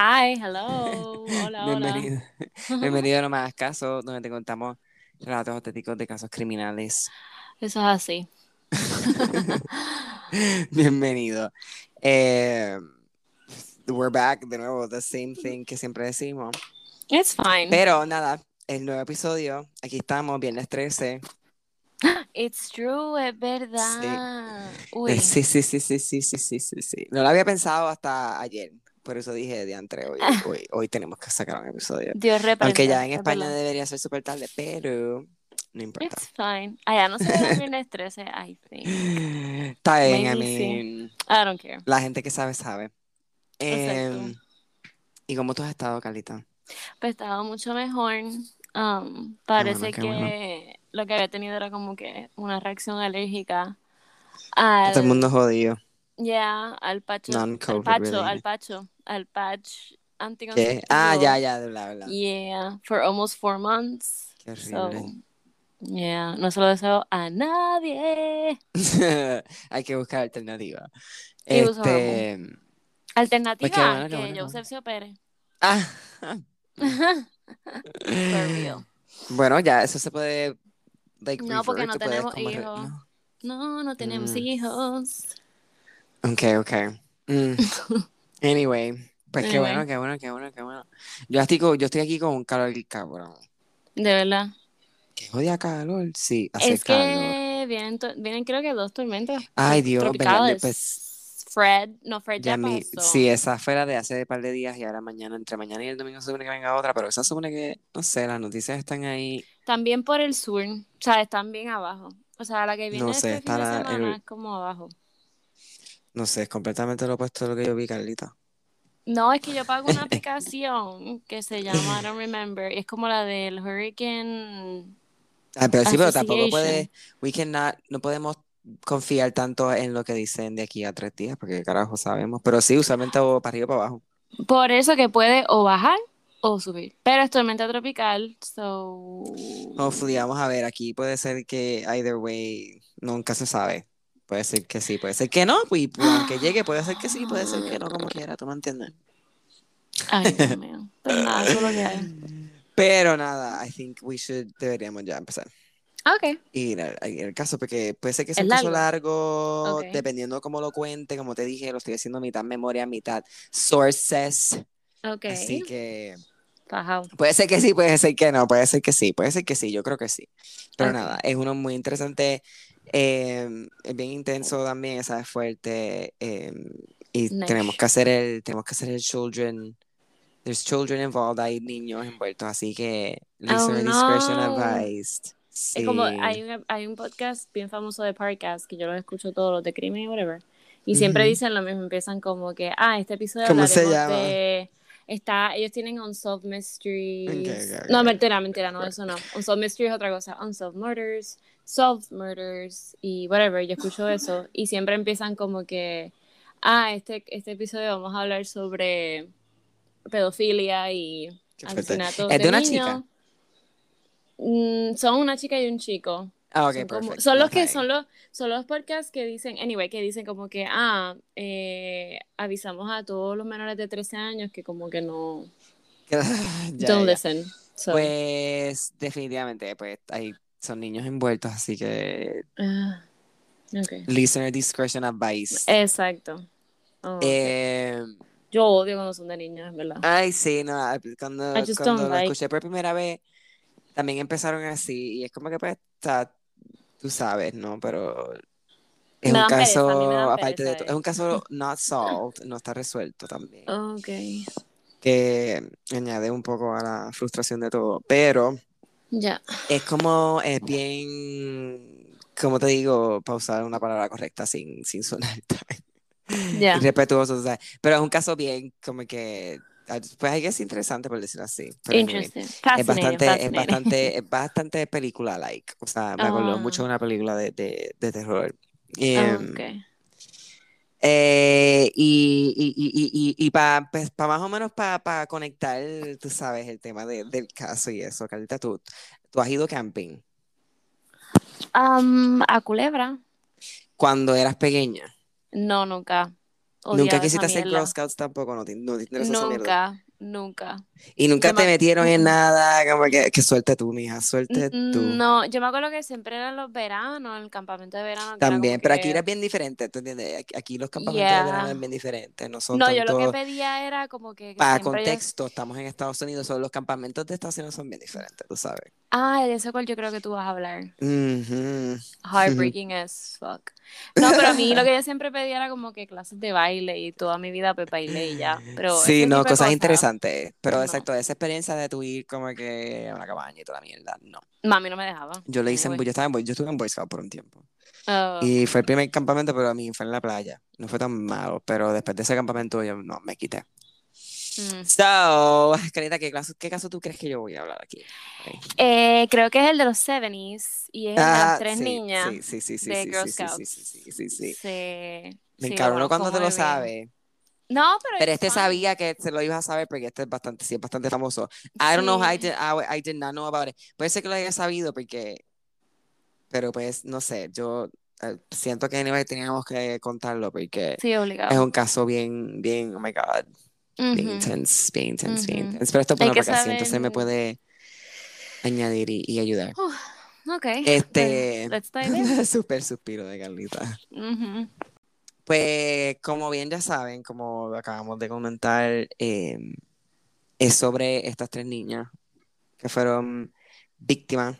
Hi, hello. Hola, Bienvenido. hola. Bienvenido a No Me Caso, donde te contamos relatos auténticos de casos criminales. Eso es así. Bienvenido. Eh, we're back de nuevo, the same thing que siempre decimos. It's fine. Pero nada, el nuevo episodio, aquí estamos, viernes 13. It's true, es verdad. Sí. Sí, sí, sí, sí, sí, sí, sí, sí. No lo había pensado hasta ayer, por eso dije de antes, hoy, hoy, hoy tenemos que sacar un episodio. Dios reprenda. Aunque ya en es España debería ser súper tarde, pero no importa. It's fine. Allá no se ve el viernes 13, I think. Está bien, I mean, I don't care. la gente que sabe, sabe. Em, ¿Y cómo tú has estado, Carlita? Pues estaba mucho mejor. Um, parece qué que bueno. lo que había tenido era como que una reacción alérgica Todo el al, mundo jodido. Yeah, al pacho, al Non-COVID pacho, related. al pacho, al patch ¿Qué? anticonceptivo. Ah, ya, ya, de bla, bla. Yeah, for almost four months. Qué So, horrible. yeah, no se lo deseo a nadie. Hay que buscar alternativa. It Este. Alternativa, Pues qué bueno, que bueno, Joseph se opere. Ah. For real. Bueno, ya, eso se puede. Like, No, porque no tenemos re- hijos. no. No, no tenemos Mm. hijos. Ok, ok. Mm. Anyway, pues qué bueno, qué bueno, qué bueno, qué bueno. Yo estoy, yo estoy aquí con un calor cabrón. De verdad. ¿Qué jodía calor? Sí, hace Es calor. que vienen, vienen creo que dos tormentas Ay, Dios, tropicales. Pues Fred, no, Fred ya, ya mi, pasó. sí, esa fue la de hace un par de días y ahora mañana, entre mañana y el domingo se supone que venga otra, pero esa supone que, no sé, las noticias están ahí. También por el sur, o sea, están bien abajo. O sea, la que viene No sé, este fin de semana el- es como abajo. No sé, es completamente lo opuesto de lo que yo vi, Carlita. No, es que yo pago una aplicación que se llama I don't remember, es como la del Hurricane. Ah, pero sí, pero tampoco puede, we cannot, no podemos confiar tanto en lo que dicen de aquí a tres días, porque carajo sabemos, pero sí, usualmente o para arriba o para abajo. Por eso que puede o bajar o subir. Pero es tormenta tropical, so. Hopefully, vamos a ver, aquí puede ser que either way, nunca se sabe. Puede ser que sí, puede ser que no, y pues, aunque llegue, puede ser que sí, puede ser que no, como quiera, tú me entiendes. Ay, Dios mío. Pero nada, eso es lo que hay. Pero nada, I think we should, deberíamos ya empezar. Ok. Y el, el caso, porque puede ser que sea un caso largo. largo, Ok. dependiendo cómo lo cuente, como te dije, lo estoy haciendo mitad memoria, mitad sources, Ok. así que Fajao. puede ser que sí, puede ser que no, puede ser que sí, puede ser que sí, yo creo que sí. Pero Ok. nada, es uno muy interesante, eh, es bien intenso también, esa es fuerte, eh, y Nice. tenemos que hacer el, tenemos que hacer el children, there's children involved, hay niños envueltos, así que listener discretion Oh, no. advised. Es como, Sí. hay un, hay un podcast bien famoso de podcast que yo los escucho todos los de crimen y whatever. Y siempre Ujú. dicen lo mismo, empiezan como que, ah, este episodio ¿Cómo se llama? de... Está, ellos tienen Unsolved Mysteries. Ok, ok, ok. No, mentira, mentira, no, eso no. Unsolved Mysteries es otra cosa. Unsolved Murders, Solved Murders y whatever, yo escucho eso. Y siempre empiezan como que, ah, este, este episodio vamos a hablar sobre pedofilia y asesinatos ¿Es de una niños. chica? Mm, son una chica y un chico. Ah, ok, son, como- son los que son los son los podcasts que dicen, anyway, que dicen como que ah, eh, avisamos a todos los menores de 13 años que como que no Ya, don't ya. listen. So, Pues definitivamente, pues hay, son niños envueltos, así que ah, okay. listener discretion advice. Exacto. Oh, ok. Eh, Yo odio cuando son de niños, en verdad. ay, sí, no, cuando, cuando lo like- escuché por primera vez, también empezaron así, y es como que pues, está, tú sabes, ¿no? Pero es Me un pereza, caso, aparte de todo, es un caso not solved, no está resuelto también. Okay. que añade un poco a la frustración de todo, pero Ya. es como, es bien, como te digo, para usar una palabra correcta sin, sin sonar tan Ya. irrespetuoso, o sea, pero es un caso bien como que, pues hay que ser interesante por decirlo así, pero Interesting. es Fascinating, bastante, es bastante, es bastante película-like, o sea, me acordó Ah. mucho de una película de, de, de terror. Em, Okay. Eh, y y, y, y, y para más o menos para conectar, tú sabes, el tema de- del caso y eso, Carlita, tú, tú has ido camping Um, a Culebra. cuando eras pequeña. No, nunca. odiaba Nunca quisiste mierda. Girl Scouts tampoco, no no mierda. Nunca, nunca. Y nunca Yo te me- metieron en nada, como que, que suelte tú, mija, suelte tú. No, yo me acuerdo que siempre eran los veranos, el campamento de verano. También, pero que- aquí era bien diferente, ¿tú entiendes? Aquí, los campamentos de verano eran bien diferentes, no son No, tanto... yo lo que pedía era como que, que Para yo- contexto, estamos en Estados Unidos, son los campamentos de Estados Unidos son bien diferentes, tú sabes. Ah, de ese cual yo creo que tú vas a hablar. Ujú. Heartbreaking as fuck. No, pero a mí lo que yo siempre pedía era como que clases de baile y toda mi vida pues bailé y ya. Pero Sí, no, cosas interesantes, pero no. exacto, esa experiencia de tu ir como que a una cabaña y toda la mierda, no. Mami no me dejaba. Yo lo hice, en, yo estaba en, yo estuve en Boy Scout por un tiempo. Oh, Y fue el primer campamento, pero a mí fue en la playa. No fue tan malo, pero después de ese campamento yo no me quité. mm. So, Carita, ¿qué caso, ¿qué caso tú crees que yo voy a hablar aquí? Eh, creo que es el de los 70s y es de Ah, las tres sí, niñas. Sí, sí, de sí, Girl Scouts. sí, sí, sí, sí. Sí, Me lo cuando te lo sabes. No, pero Pero este fine. sabía que se lo ibas a saber porque este es bastante, sí, es bastante famoso. I don't know, Sí. I did, I, I did not know about it. Puede ser que lo haya sabido porque, pero pues, no sé, yo eh, siento que anyway teníamos que contarlo porque Sí, es un caso bien, bien, oh my God, bien Ujú. intense, bien intense, bien Ujú. intense. Pero esto es Hay bueno así entonces me saber- puede añadir y, y ayudar. Ok. Este, let's dive in. super suspiro de Carlita. Ujú. Pues, como bien ya saben, como acabamos de comentar, eh, es sobre estas tres niñas que fueron víctimas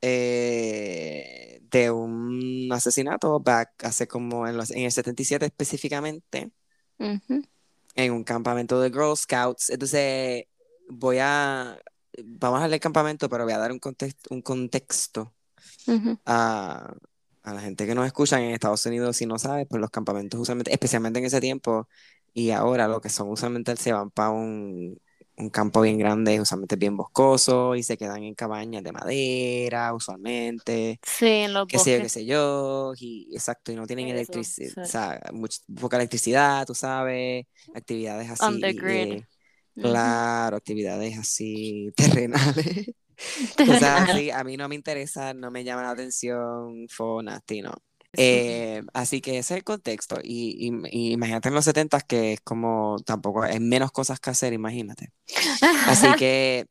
eh, de un asesinato back hace como en, los, en el 77 específicamente, en un campamento de Girl Scouts. Entonces, voy a, vamos a darle el campamento, pero voy a dar un contexto, un contexto a, a la gente que nos escucha en Estados Unidos, si no sabe, pues los campamentos usualmente, especialmente en ese tiempo y ahora, lo que son usualmente se van para un, un campo bien grande, usualmente bien boscoso y se quedan en cabañas de madera, usualmente, Sí, en los qué sé yo, qué bosques. sé yo, y exacto, y no tienen electricidad, sí. o sea, much- poca electricidad, tú sabes, actividades así. On the grid. eh, Ujú. Claro, actividades así terrenales. Cosas así, a mí no me interesa, no me llama la atención, fue nasty, no. Eh, así que ese es el contexto. Y, y- y imagínate en los 70 que es como tampoco, es menos cosas que hacer, imagínate. Así que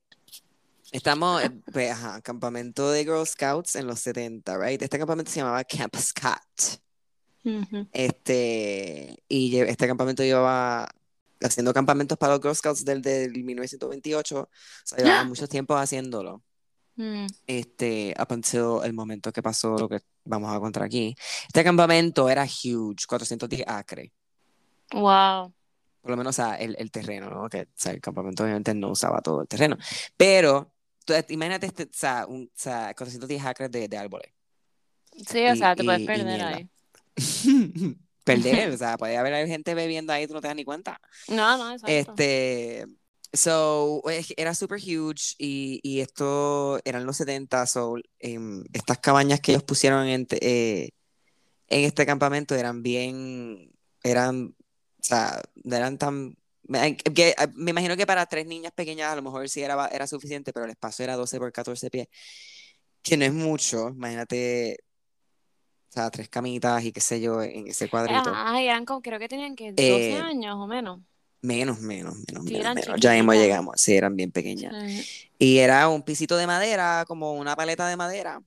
estamos, eh, pues, ajá, campamento de Girl Scouts en los 70, right? Este campamento se llamaba Camp Scott. Este, y este campamento llevaba haciendo campamentos para los Girl Scouts desde el 1928, o sea, llevaba mucho tiempo haciéndolo, Mm. este, up until el momento que pasó lo que vamos a contar aquí. Este campamento era huge, 410 acres, Wow. por lo menos, o sea, el, el terreno, ¿no? Que, o sea, el campamento obviamente no usaba todo el terreno, pero tú- imagínate, este, o sea, un, o sea, 410 acres de, de árboles. Sí, o Y- sea, te puedes y- y perder ahí. Perder, o sea, puede haber gente bebiendo ahí, tú no te das ni cuenta. No, no, exacto. Este, so, era super huge y, y esto eran los 70, so, em, estas cabañas que ellos pusieron en, eh, en este campamento eran bien, eran, o sea, eran tan, me, que- me imagino que para tres niñas pequeñas a lo mejor sí era, era suficiente, pero el espacio era 12 por 14 pies, que no es mucho, imagínate, o sea, tres camitas y qué sé yo en ese cuadrito. Ay, eran como, creo que tenían que 12 Eh, años o menos. Menos, menos, menos, Sí, menos. Ya mismo llegamos, sí, eran bien pequeñas. Sí. Y era un pisito de madera, como una paleta de madera,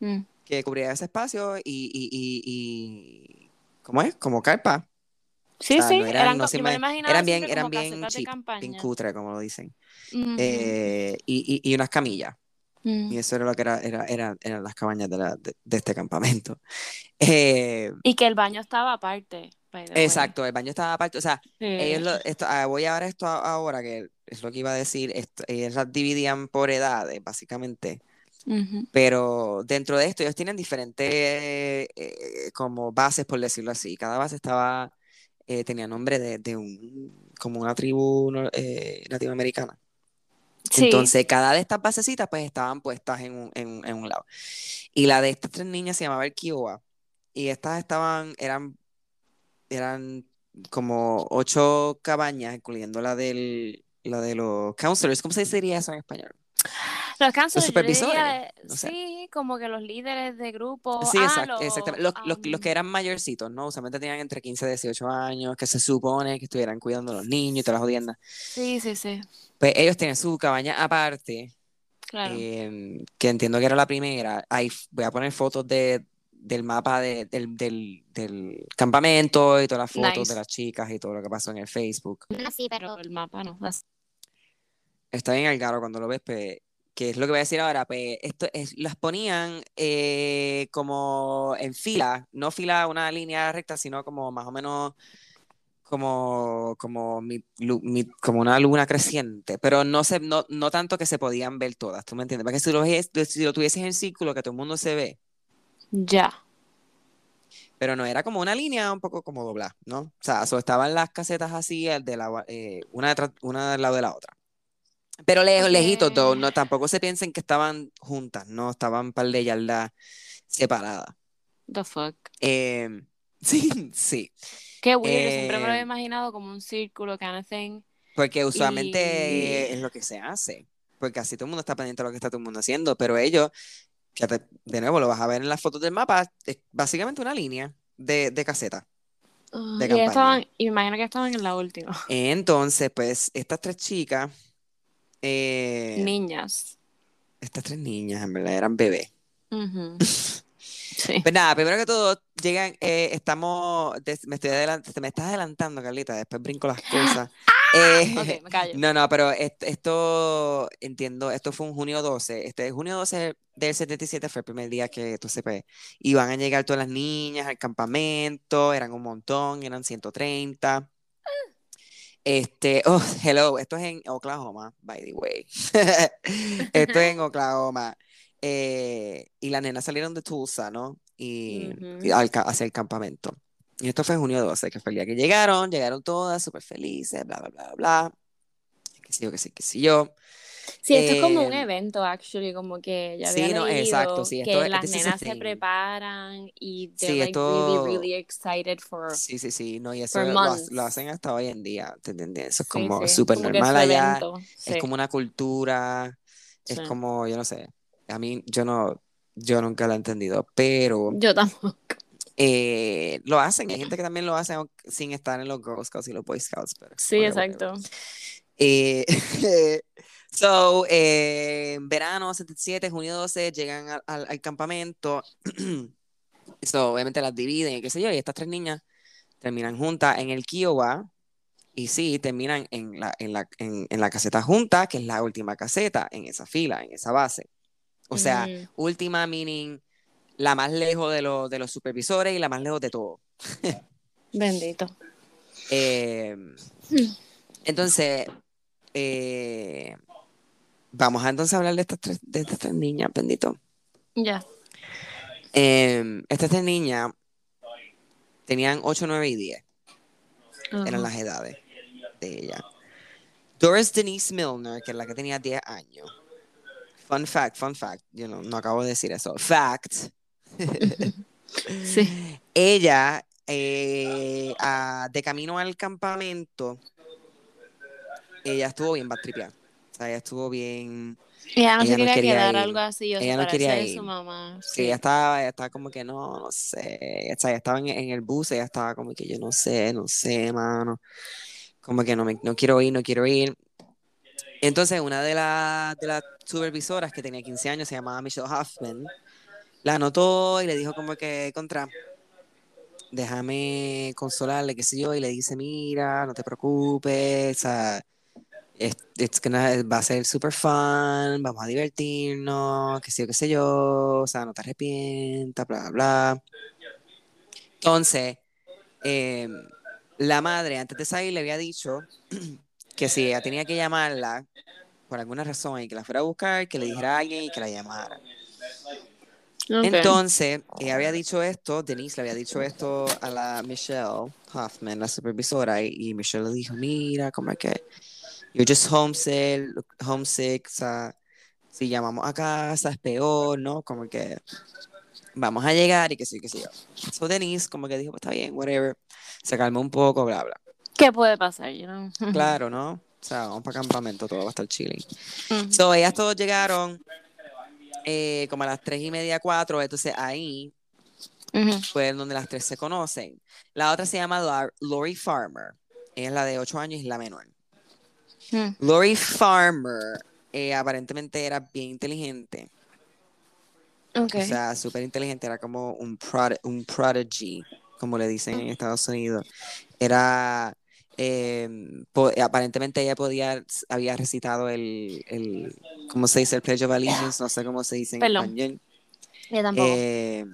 Mm. que cubría ese espacio y, y, y, y- ¿cómo es? Como carpa. Sí, O sea, sí, no eran- eran, no me eran bien, eran bien cheap, campaña. bien cutre, como lo dicen. Eh, y, y, y unas camillas. Mm. Y eso era lo que era, era, era- eran las cabañas de, la, de, de este campamento. Eh, Y que el baño estaba aparte. way. exacto, el baño estaba aparte. O sea, Sí. Ellos lo- esto- ah, voy a ver esto ahora, que es lo que iba a decir. Esto, ellos las dividían por edades, básicamente. Pero dentro de esto, ellos tienen diferentes eh, como bases, por decirlo así. Cada base estaba, eh, tenía nombre de, de un, como una tribu eh, latinoamericana. Entonces, cada de estas basecitas, pues, estaban puestas en un, en un lado. Y la de estas tres niñas se llamaba el Kiowa. Y estas estaban, eran, eran como ocho cabañas, incluyendo la del, la de los counselors. ¿Cómo se diría eso en español? Los counselors, supervisores, diría, no sé. sí, como que los líderes de grupo. Sí, ah, exact- los, exactamente. Los, los, los que eran mayorcitos, ¿no? Usualmente tenían entre 15 y 18 años, que se supone que estuvieran cuidando a los niños y todas las jodiendas. Sí, sí, sí, Pues ellos tienen su cabaña aparte, claro. em, que entiendo que era la primera. Ahí voy a poner fotos de, del mapa de- del, del, del campamento y todas las fotos Nice. de las chicas y todo lo que pasó en el Facebook. Ah, sí, pero el mapa no. Está bien Algaro cuando lo ves, pues, que es lo que voy a decir ahora, pues, esto es, las ponían eh, como en fila, no fila una línea recta, sino como más o menos como, como, mi- lu- mi- como una luna creciente, pero no, se, no, no tanto que se podían ver todas, ¿tú me entiendes? Porque si lo, si lo tuvieses en círculo, que todo el mundo se ve, Ya. pero no era como una línea un poco como doblada, ¿no? O sea, so estaban las casetas así, el de la, eh, una, detrás- una del lado de la otra. Pero lejos, lejitos, no, tampoco se piensen que estaban juntas, no, estaban par de yardas separadas. The fuck. Eh, sí, sí, Qué weird. yo siempre me lo Eh, había imaginado como un círculo, kind of thing. porque usualmente Y- es lo que se hace, porque así todo el mundo está pendiente de lo que está todo el mundo haciendo, pero ellos, fíjate, de nuevo lo vas a ver en las fotos del mapa, es básicamente una línea de, de caseta. Ah, de y estaban, y me imagino que estaban en la última. Entonces, pues, estas tres chicas, eh, Niñas. estas tres niñas, en verdad, eran bebés. Sí. Pues nada, primero que todo, llegan, eh, estamos, des- me estoy adelantando, te me estás adelantando, Carlita, después brinco las cosas. Eh, Ok, me callo. no, no, pero est- esto, entiendo, esto fue un junio 12, este junio 12 del 77 fue el primer día que, entonces, pues, iban a llegar todas las niñas al campamento, eran un montón, eran 130. Este, oh, hello, esto es en Oklahoma, by the way. Esto es en Oklahoma. Eh, y las nenas salieron de Tulsa, ¿no? Y, y Ujú. al ca- hacia el campamento. Y esto fue en junio 12, que fue el día que llegaron, llegaron todas súper felices, bla, bla, bla, bla. Que sí yo, que sí, que sí yo. Sí, esto es como un Eh, evento, actually, como que ya sí, había no, exacto, sí, que esto es- las a nenas se preparan y they're Sí, like esto- really, really excited for... Sí, sí, sí, no, y eso lo, lo hacen hasta hoy en día, ¿te entiendes? Eso es Sí, como sí, súper que es normal allá, evento, es sí, como una cultura, es sí. como, yo no sé, a mí, yo no, yo nunca lo he entendido, pero Yo tampoco. eh, lo hacen, hay gente que también lo hace sin estar en los Girl Scouts y los Boy Scouts, pero Sí, exacto. Eh, so, eh, verano 77, junio 12, llegan al, al- al campamento. So, obviamente las dividen y qué sé yo, y estas tres niñas terminan juntas en el Kiowa. Y sí, terminan en la, en la, en, en la caseta junta, que es la última caseta en esa fila, en esa base. O sea, última meaning la más lejos de, los de los supervisores y la más lejos de todo. Bendito. Eh, entonces, eh, vamos a entonces hablar de estas tres, de estas tres niñas, bendito. Ya. Eh, estas tres niñas tenían 8, 9 y 10, eran las edades de ella. Doris Denise Milner, que es la que tenía 10 años. Fun fact, fun fact, yo no, no acabo de decir eso. Fact. Sí. Ella, eh, a- de camino al campamento, ella estuvo bien batripeada. O sea, ella estuvo bien. Y ella no Ella se no quería quería quedar ir. algo así, o Ella no quería ir. su mamá. Sí, Sí. ella estaba, ella estaba como que no, no sé. O sea, ella estaba en, en el bus, ella estaba como que yo no sé, no sé, mano. Como que no, me, no quiero ir, no quiero ir. Entonces, una de, las de las supervisoras que tenía 15 años, se llamaba Michelle Hoffman, la anotó y le dijo como que contra, déjame consolarle, qué sé yo, y le dice, mira, no te preocupes, o sea, it's gonna- va a ser super fun, vamos a divertirnos, qué sé yo, qué sé yo, o sea, no te arrepientas, bla, bla, bla. Entonces, eh, la madre antes de salir le había dicho que si ella tenía que llamarla por alguna razón y que la fuera a buscar, que le dijera a alguien y que la llamara. Ok. Entonces, ella había dicho esto, Denise le había dicho esto a la Michelle Hoffman, la supervisora, y, y Michelle le dijo, mira, como es que you're just homesick, homesick, o sea, si llamamos a casa es peor, ¿no? Como que vamos a llegar y que sí, que sí. So Denise como que dijo, pues está bien, whatever, se calmó un poco, bla, bla. ¿Qué puede pasar? You know? Claro, ¿no? O sea, vamos para campamento, todo va a estar chilling. Ujú. So, ellas todos llegaron eh, como a las tres y media, cuatro. Entonces ahí Ujú. fue donde las tres se conocen. La otra se llama Lori Farmer. Ella es la de 8 años y la menor. Mm. Lori Farmer eh, aparentemente era bien inteligente. O sea, súper inteligente. Era como un, prod- un prodigy, como le dicen en Estados Unidos. Era. eh, po- aparentemente ella podía, había recitado el, el, ¿cómo se dice? El Pledge of Allegiance, no sé cómo se dice en Perdón. español. Yo tampoco. Eh,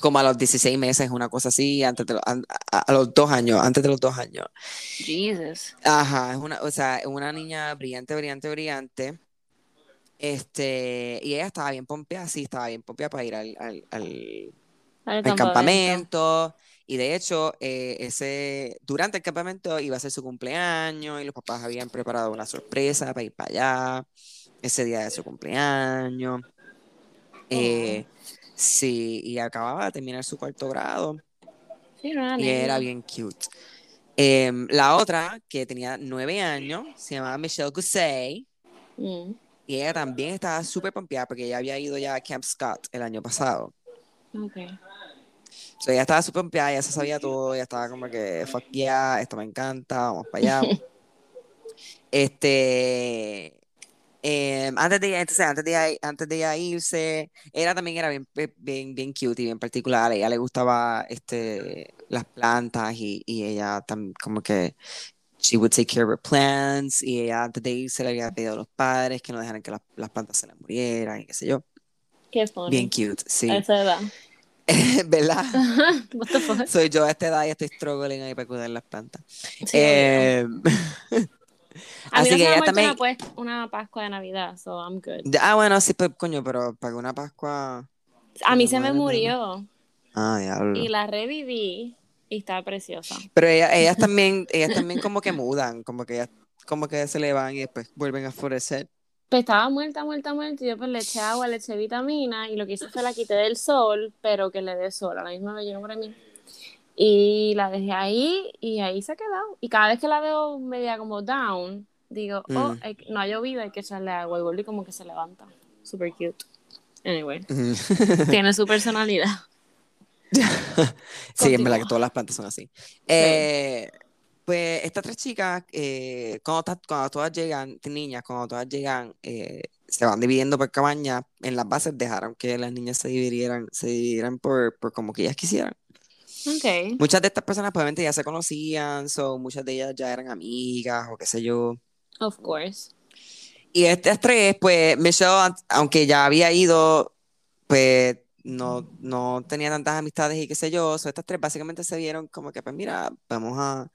como a los 16 meses, una cosa así, antes de, lo- a, a los dos años, antes de los dos años. Jesus. Ajá, es una, o sea, una niña brillante, brillante, brillante. Este, y ella estaba bien pompeada, sí, estaba bien pompeada para ir al, al, al- campamento. Y de hecho, eh, ese, durante el campamento iba a ser su cumpleaños y los papás habían preparado una sorpresa para ir para allá ese día de su cumpleaños. Eh, sí, y acababa de terminar su cuarto grado Sí, no era y era bien cute. Em, la otra, que tenía nueve años, se llamaba Michelle Gusey. Mm. Y ella también estaba súper pompeada porque ella había ido ya a Camp Scott el año pasado. Ok. So, ella estaba súper pompeada, ella se sabía todo, ella estaba como que, fuck yeah, esto me encanta, vamos para allá. este, em, antes de, entonces, antes de, antes de ella irse, ella también era bien, pe- bien, bien cute y bien particular, a ella le gustaba este, las plantas y, y ella también como que, she would take care of her plants y ella antes de irse le había pedido a los padres que no dejaran que las, las plantas se le murieran y qué sé yo. Qué funny. Bien cute, sí. A esa edad. ¿Verdad? What the fuck? Soy yo a esta edad y estoy struggling ahí para cuidar las plantas. Sí, Eh, a mí así no que se me ella también. una, pues, una Pascua de Navidad, so I'm good. Ah, bueno, sí, pues, coño, pero para una Pascua. A mí se me murió Ah, diablo. y la reviví y está preciosa. Pero ella- ellas también, ellas también como que mudan, como que ellas, como que se le van y después vuelven a florecer. Pues estaba muerta, muerta, muerta y yo pues le eché agua, le eché vitamina y lo que hice fue la quité del sol, pero que le dé sol, a la misma vez yo no para mí. Y la dejé ahí y ahí se ha quedado. Y cada vez que la veo media como down, digo, oh, Mm. hay- no ha llovido, hay que echarle agua y vuelve como que se levanta. Super cute. Anyway, tiene su personalidad. Sí, en verdad que todas las plantas son así. Eh, pues estas tres chicas, eh, cuando, todas llegan, niñas, cuando todas llegan, eh, se van dividiendo por cabañas. En las bases dejaron que las niñas se dividieran, se dividieran por, por como que ellas quisieran. Ok. Muchas de estas personas probablemente ya se conocían, so, muchas de ellas ya eran amigas o qué sé yo. Of course. Y estas tres, pues Michelle, aunque ya había ido, pues no, no tenía tantas amistades y qué sé yo. So, estas tres básicamente se vieron como que, pues mira, vamos a,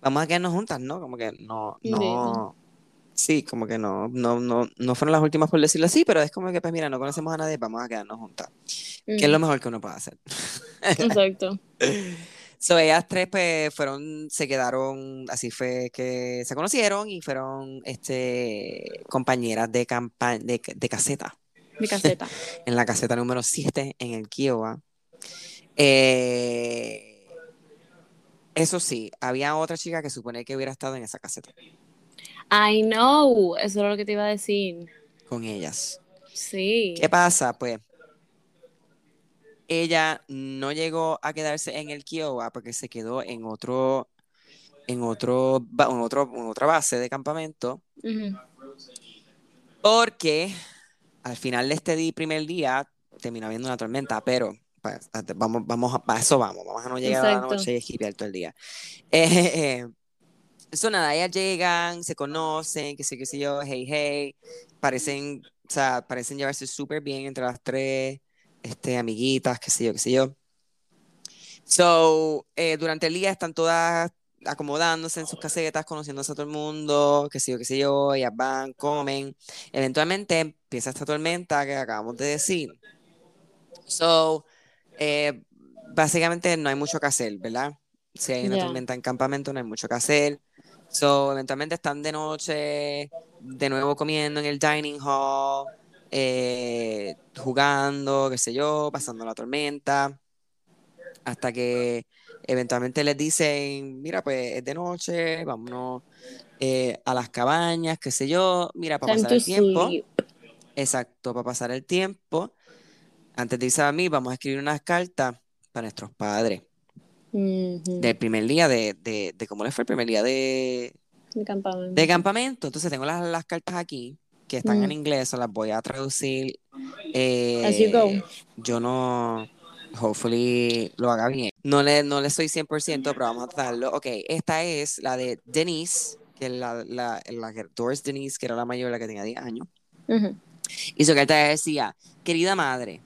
vamos a quedarnos juntas, ¿no? Como que no, no, sí, como que no, no, no, no fueron las últimas por decirlo así, pero es como que, pues mira, no conocemos a nadie, vamos a quedarnos juntas. Que es lo mejor que uno puede hacer. Exacto. So, ellas tres, pues, fueron, se quedaron, así fue que se conocieron y fueron, este, compañeras de campa de, de caseta, Mi caseta. en la caseta número 7 en el Kiowa. Eh, eso sí, había otra chica que supone que hubiera estado en esa caseta I know. Eso era lo que te iba a decir. con ellas. Sí. ¿Qué pasa? Pues, ella no llegó a quedarse en el Kiowa porque se quedó en otro, en otro, en otro, en otra base de campamento. Ujú. Porque al final de este primer día terminó habiendo una tormenta, pero pues, vamos, vamos a, eso vamos, vamos a no llegar a la Exacto. noche y esquipear todo el día. Eh, eso nada, ellas llegan, se conocen, que sé, qué sé yo, hey, hey, parecen, o sea, parecen llevarse súper bien entre las tres, este, amiguitas, qué sé yo, qué sé yo. So, eh, durante el día están todas acomodándose en sus casetas, conociéndose a todo el mundo, qué sé yo, qué sé yo, ellas van, comen. Eventualmente empieza esta tormenta que acabamos de decir. So, eh, básicamente no hay mucho que hacer, ¿verdad? Si hay una Ya. tormenta en campamento, no hay mucho que hacer. So, eventualmente están de noche, de nuevo comiendo en el dining hall, eh, jugando, qué sé yo, pasando la tormenta, hasta que Eventualmente les dicen, mira, pues es de noche, vámonos eh, a las cabañas, qué sé yo, mira, para pasar el tiempo. Exacto, para pasar el tiempo. Antes de irse a mí, vamos a escribir unas cartas para nuestros padres. Del primer día de, de, de, cómo les fue el primer día de, de campamento. De campamento. Entonces tengo las, las cartas aquí que están en inglés, las voy a traducir. Eh, yo no, hopefully lo haga bien. No le, no le soy 100%, pero vamos a tratarlo. Ok, esta es la de Denise, que es la, la, la Doris Denise, que era la mayor, la que tenía 10 años. Y su carta decía, querida madre,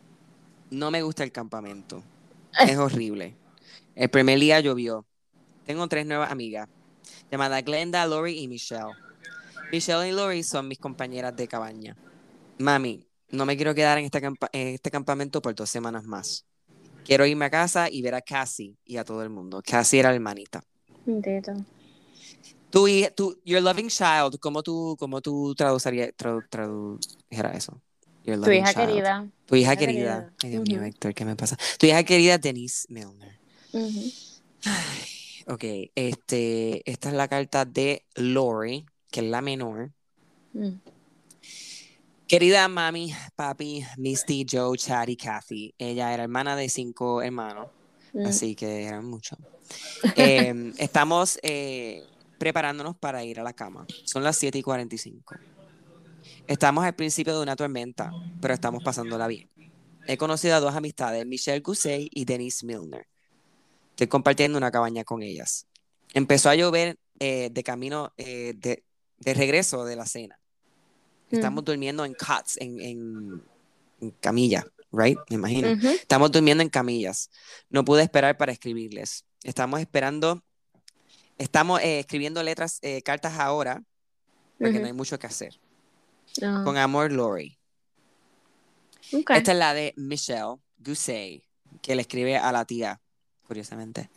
no me gusta el campamento. Es horrible. El primer día llovió. Tengo tres nuevas amigas, llamadas Glenda, Lori y Michelle. Michelle y Lori son mis compañeras de cabaña. Mami, no me quiero quedar en este, este campamento por dos semanas más. Quiero irme a casa y ver a Cassie y a todo el mundo. Cassie era hermanita. Tú, tú, your loving child, ¿cómo tú, cómo tú traducirías eso? tu hija querida. Tu hija, querida. Ay, Dios mío, Héctor, ¿qué me pasa? Tu hija querida, Denise Milner. Ok, este, esta es la carta de Lori, que es la menor. Mm. Querida mami, papi, Misty, Joe, Chad y Kathy. Ella era hermana de cinco hermanos, mm. así que eran muchos. Em, estamos eh, preparándonos para ir a la cama. Son las 7 y 45. Estamos al principio de una tormenta, pero estamos pasándola bien. He conocido a dos amistades, Michelle Gusey y Denise Milner. Estoy compartiendo una cabaña con ellas. Empezó a llover eh, de camino eh, de, de regreso de la cena. Estamos durmiendo en cots, en, en, camilla, right? Me imagino. Estamos durmiendo en camillas. No pude esperar para escribirles. Estamos esperando, estamos eh, escribiendo letras, eh, cartas ahora, porque no hay mucho que hacer. Ah. Con amor, Lori. Esta es la de Michelle Gusey, que le escribe a la tía, curiosamente.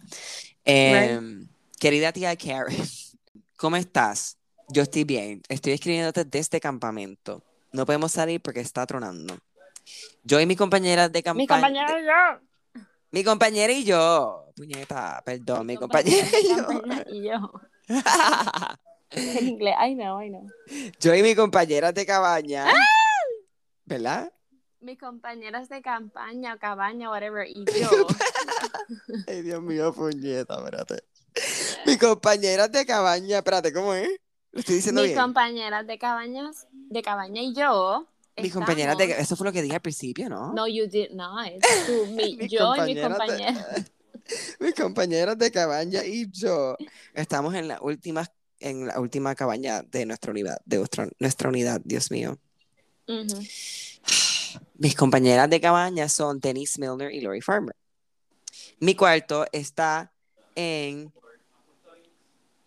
Em, querida tía Karen, ¿cómo estás? Yo estoy bien. Estoy escribiéndote desde este campamento. No podemos salir porque está tronando. Yo y mi compañera de campaña. Mi compañera y yo. Mi compañera y yo. Puñeta, perdón, mi, compañera, y yo. en inglés, I know, I know. Yo y mi compañera de cabaña. ¡Ah! ¿Verdad? Mis compañeras de campaña, cabaña, whatever, y yo. Ay, Dios mío, puñeta, espérate. Mi compañera de cabaña, espérate, ¿cómo es? estoy diciendo Mis compañeras de cabañas, de cabaña y yo. Mis compañeras de eso fue lo que dije al principio, ¿no? No, you did not. Tú, mi, yo y mis compañeras. mis compañeras de cabaña y yo estamos en la última, en la última cabaña de nuestra unidad, de nuestra, nuestra unidad, Dios mío. Mis compañeras de cabaña son Denise Milner y Lori Farmer. Mi cuarto está en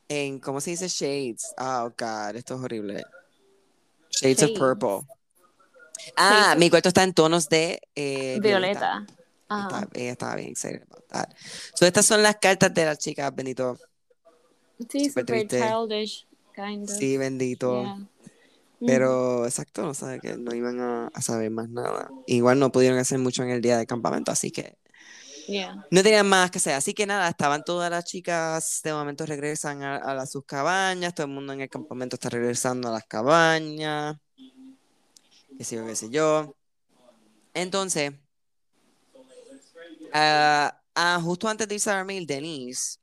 en, ¿cómo se dice shades? Oh, God, esto es horrible. Shades, of purple. Ah, mi cuarto está en tonos de eh, violeta. ella estaba bien seria So, estas son las cartas de las chicas, bendito. Sí, super, childish, kind of. Sí, bendito. Pero, exacto, no sabe que no iban a, a, saber más nada. Igual no pudieron hacer mucho en el día de campamento, así que no tenían más que hacer. Así que nada, estaban todas las chicas, de momento regresan a, sus cabañas, todo el mundo en el campamento está regresando a las cabañas, qué sé yo, qué sé yo. Entonces, ah, ah, justo antes de irse a dormir, Denise,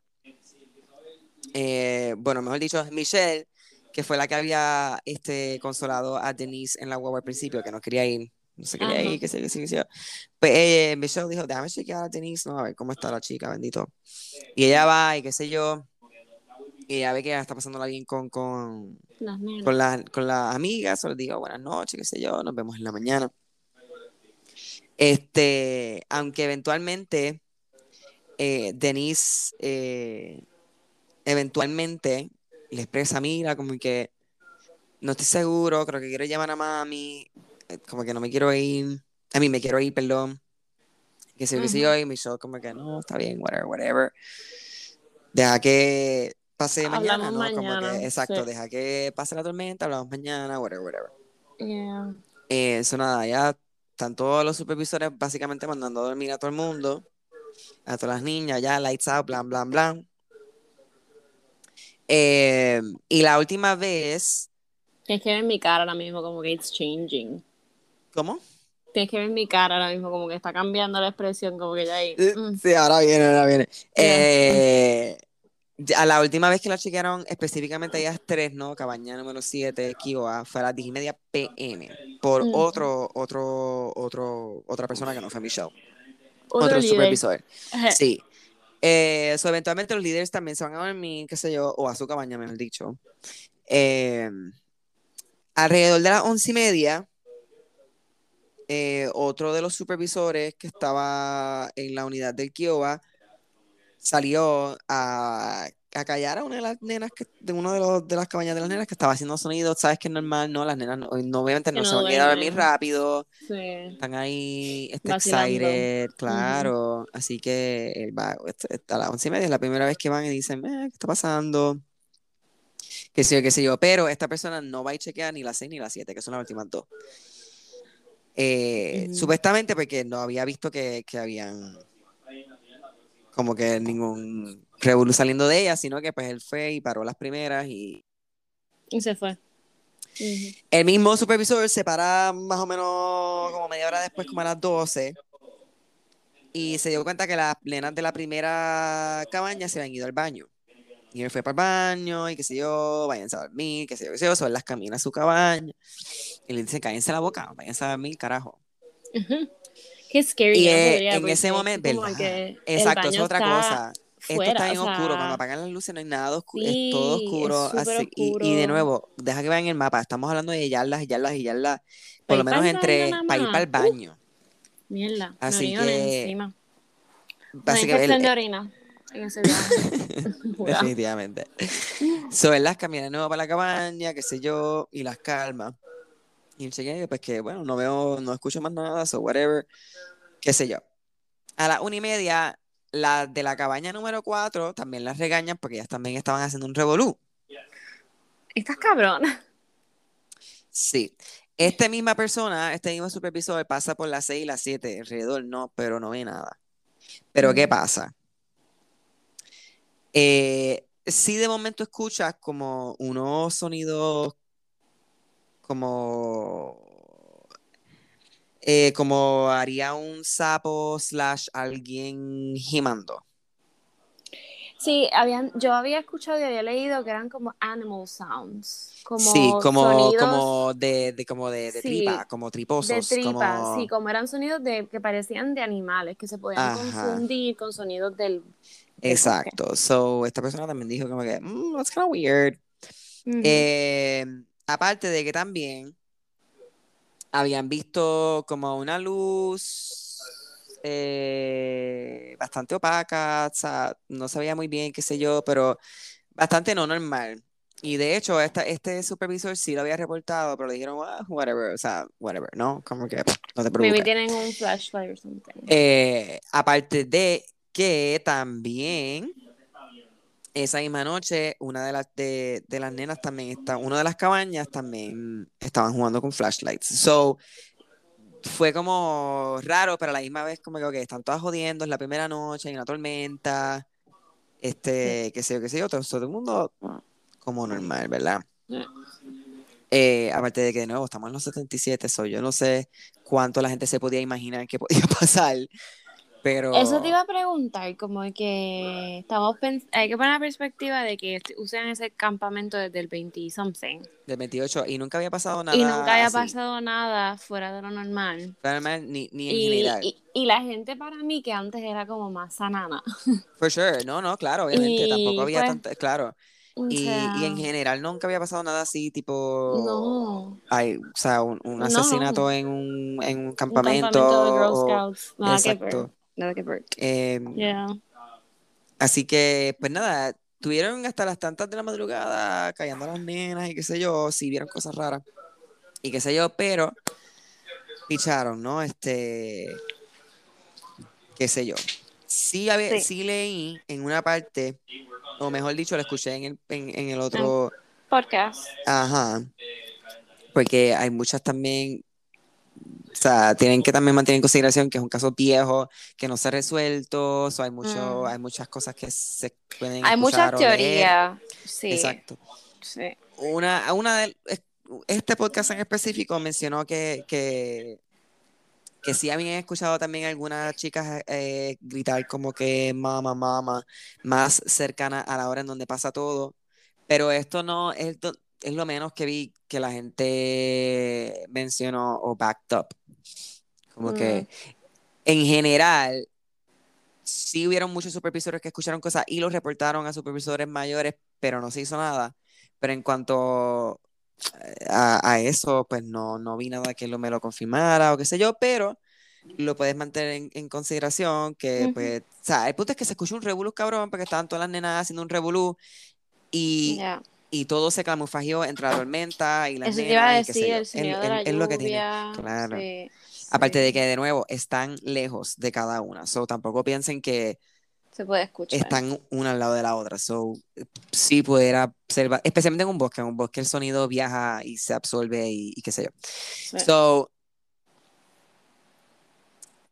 eh, bueno, mejor dicho, Michelle, que fue la que había este, consolado a Denise en la web al principio, que no quería ir no sé qué qué sé, qué sé, qué sé. Pues eh, Michelle dijo, déjame chequear a Denise, no, a ver cómo está la chica, bendito. Y ella va y qué sé yo, y ella ve que está pasándola bien con, con, con, la, con las amigas, solo digo, buenas noches, qué sé yo, nos vemos en la mañana. Este, aunque eventualmente eh, Denise eh, eventualmente le expresa, mira, como que no estoy seguro, creo que quiero llamar a mami, como que no me quiero ir, a mí me quiero ir, perdón, que se hubiese uh y me hizo como que no, está bien, whatever, whatever. Deja que pase mañana, ¿no? como que, exacto, deja que pase la tormenta, hablamos mañana, whatever, whatever. Yeah. Eh, eso nada, ya están todos los supervisores básicamente mandando a dormir a todo el mundo. a todas las niñas, ya, lights out, blan, blan, blan. Eh, y la última vez. Tienes que ver mi cara ahora mismo, como que it's changing. ¿Cómo? Tienes que ver mi cara ahora mismo, como que está cambiando la expresión, como que ya ahí. Mm. Sí, ahora viene, ahora viene. Eh, a la última vez que la chequearon, específicamente ellas tres, ¿no? Cabaña número 7, Kiowa, fue a las 10 y media pm por Mm. otro, otro, otro, otra persona que no fue Michelle. Otro supervisor. Ajá. Sí. Eh, so, eventualmente los líderes también se van a dormir, qué sé yo, o a su cabaña, mejor dicho. Eh, alrededor de las once y media, eh, otro de los supervisores que estaba en la unidad del Kiowa salió a, a callar a una de las nenas, que, de uno de, los, de las cabañas de las nenas que estaba haciendo sonidos, sabes que es normal, no, las nenas no, no, obviamente no, no se van a ir a dormir rápido, Sí. están ahí este, excited, claro. Así que él va este- a las once y media, es la primera vez que van y dicen, "Eh, ¿qué está pasando? Qué sé yo, qué sé yo. Pero esta persona no va a ir chequear ni las seis ni las siete, que son las últimas dos. Eh. Supuestamente porque no había visto que, que habían como que ningún revolú saliendo de ella, sino que pues él fue y paró las primeras y Y se fue. El mismo supervisor se para más o menos como media hora después, como a las 12, y se dio cuenta que las nenas de la primera cabaña se habían ido al baño. Y él fue para el baño, y qué sé yo, váyanse a dormir, qué sé yo, qué sé yo, sobre las caminas a su cabaña. Y le dice, cállense la boca, váyanse a dormir, carajo. Qué scary. Y eh, en ese momento, Exacto, es otra cosa. Esto está bien sea, oscuro, cuando apagan las luces no hay nada oscuro, Sí, es todo oscuro. así- y, y de nuevo, deja que vean el mapa, estamos hablando de yardas yardas y yardas, por lo menos entre, para ir para el baño. Mierda, Así que, encima. Así que de orina en ese definitivamente. So, las camina de nuevo para la cabaña, qué sé yo, y las calma. Y pues que, bueno, no veo, no escucho más nada, so whatever, qué sé yo. A las una y media, las de la cabaña número cuatro también las regañan porque ellas también estaban haciendo un revolú. Estás cabrona. Sí. Esta misma persona, este mismo supervisor, pasa por las 6 y las 7 alrededor, no, pero no ve nada. Pero ¿qué Mm. pasa? Eh, sí de momento escuchas como unos sonidos como eh, como haría un sapo slash alguien gimando. Sí, habían, yo había escuchado y había leído que eran como animal sounds. Como Sí, como, sonidos como de, de- como de, de Sí, tripa, como de triposos, tripa, como sí, como eran sonidos de que parecían de animales, que se podían Ajá. confundir con sonidos del. Exacto. So, esta persona también dijo como que, mm, that's kind of weird. Eh, aparte de que también habían visto como una luz eh, bastante opaca, o sea, no se veía muy bien, qué sé yo, pero bastante no normal. Y de hecho, esta, este supervisor sí lo había reportado, pero le dijeron, "Ah, whatever, o sea, whatever, ¿no? Como que no te Maybe preocupes. tienen un flashlight or something. Eh, aparte de que también esa misma noche, una de las de, de las nenas también está, una de las cabañas también estaban jugando con flashlights. So, fue como raro, pero a la misma vez como que ok, están todas jodiendo, es la primera noche, hay una tormenta, este, qué sé yo, qué sé yo, todo, todo el mundo como normal, ¿verdad? Eh, aparte de que de nuevo estamos en los 77, so yo no sé cuánto la gente se podía imaginar que podía pasar, pero Eso te iba a preguntar, como que estamos hay que poner la perspectiva de que usan ese campamento desde el 20 something del 28 y nunca había pasado nada y nunca había así, pasado nada fuera de lo normal. realmente ni, ni en Y, general. y, y la gente para mí que antes era como más sanana. For sure, no, no, claro, obviamente, tampoco había pues, tanta, claro. Y, y en general nunca había pasado nada así, tipo, no, ay, o sea, un, asesinato no. en un, en un Un campamento. campamento de Girl o- Scouts, nada que ver, exacto. Nada que ver. Em, Yeah. Así que, pues nada, tuvieron hasta las tantas de la madrugada callando a las nenas y qué sé yo, si vieron cosas raras y qué sé yo, pero picharon, ¿no? Este, qué sé yo. Sí, había, Sí. sí leí en una parte, o mejor dicho, lo escuché en el, en, en el otro, Podcast. ajá, porque hay muchas también O sea, tienen que también mantener en consideración que es un caso viejo, que no se ha resuelto, so hay, mucho, Mm. hay muchas cosas que se pueden Hay muchas teorías. Sí. Exacto. sí. Una, una de, este podcast en específico mencionó que, que, que sí habían escuchado también algunas chicas eh, gritar como que mama, mama, más cercana a la hora en donde pasa todo, pero esto no es, do- es lo menos que vi que la gente mencionó o backed up. Como que en general sí hubieron muchos supervisores que escucharon cosas y los reportaron a supervisores mayores, pero no se hizo nada. Pero en cuanto a, a eso, pues no, no vi nada que lo, me lo confirmara o qué sé yo, pero lo puedes mantener en, en consideración que, Ujú. pues, o sea, el punto es que se escuchó un revolú cabrón porque estaban todas las nenas haciendo un revolú y, Ya. Y todo se camuflagió entre la tormenta y las Eso te iba a nenas decir, el Es- sonido de es- la es lo que tiene. lluvia. Claro. sí, Aparte sí, de que, de nuevo, están lejos de cada una. So, tampoco piensen que se puede escuchar. están una al lado de la otra. So, sí pudiera ser, especialmente en un bosque. En un bosque el sonido viaja y se absorbe y, y qué sé yo. Sí. So,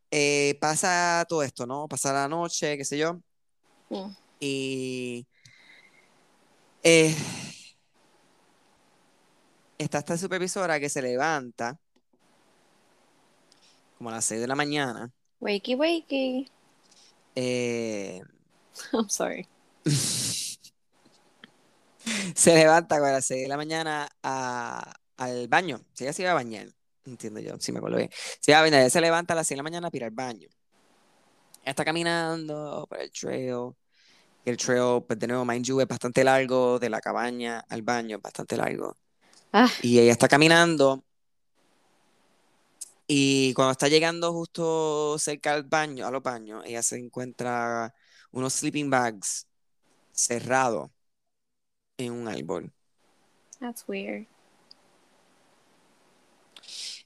eh, pasa todo esto, ¿no? Pasa la noche, qué sé yo. Mm. Y eh, está esta supervisora que se levanta como a las 6 de la mañana. Wakey, wakey. eh, I'm sorry. se levanta como a las 6 de la mañana a- al baño. Si ella se iba a bañar, entiendo yo, si me acuerdo bien. Bañar, ella se levanta a las 6 de la mañana a ir al baño. Ella está caminando por el trail. El trail, pues de nuevo, mind you, es bastante largo, de la cabaña al baño, es bastante largo. Ah, Y ella está caminando. Y cuando está llegando justo cerca al baño, a los baños, ella se encuentra unos sleeping bags cerrados en un árbol. that's weird.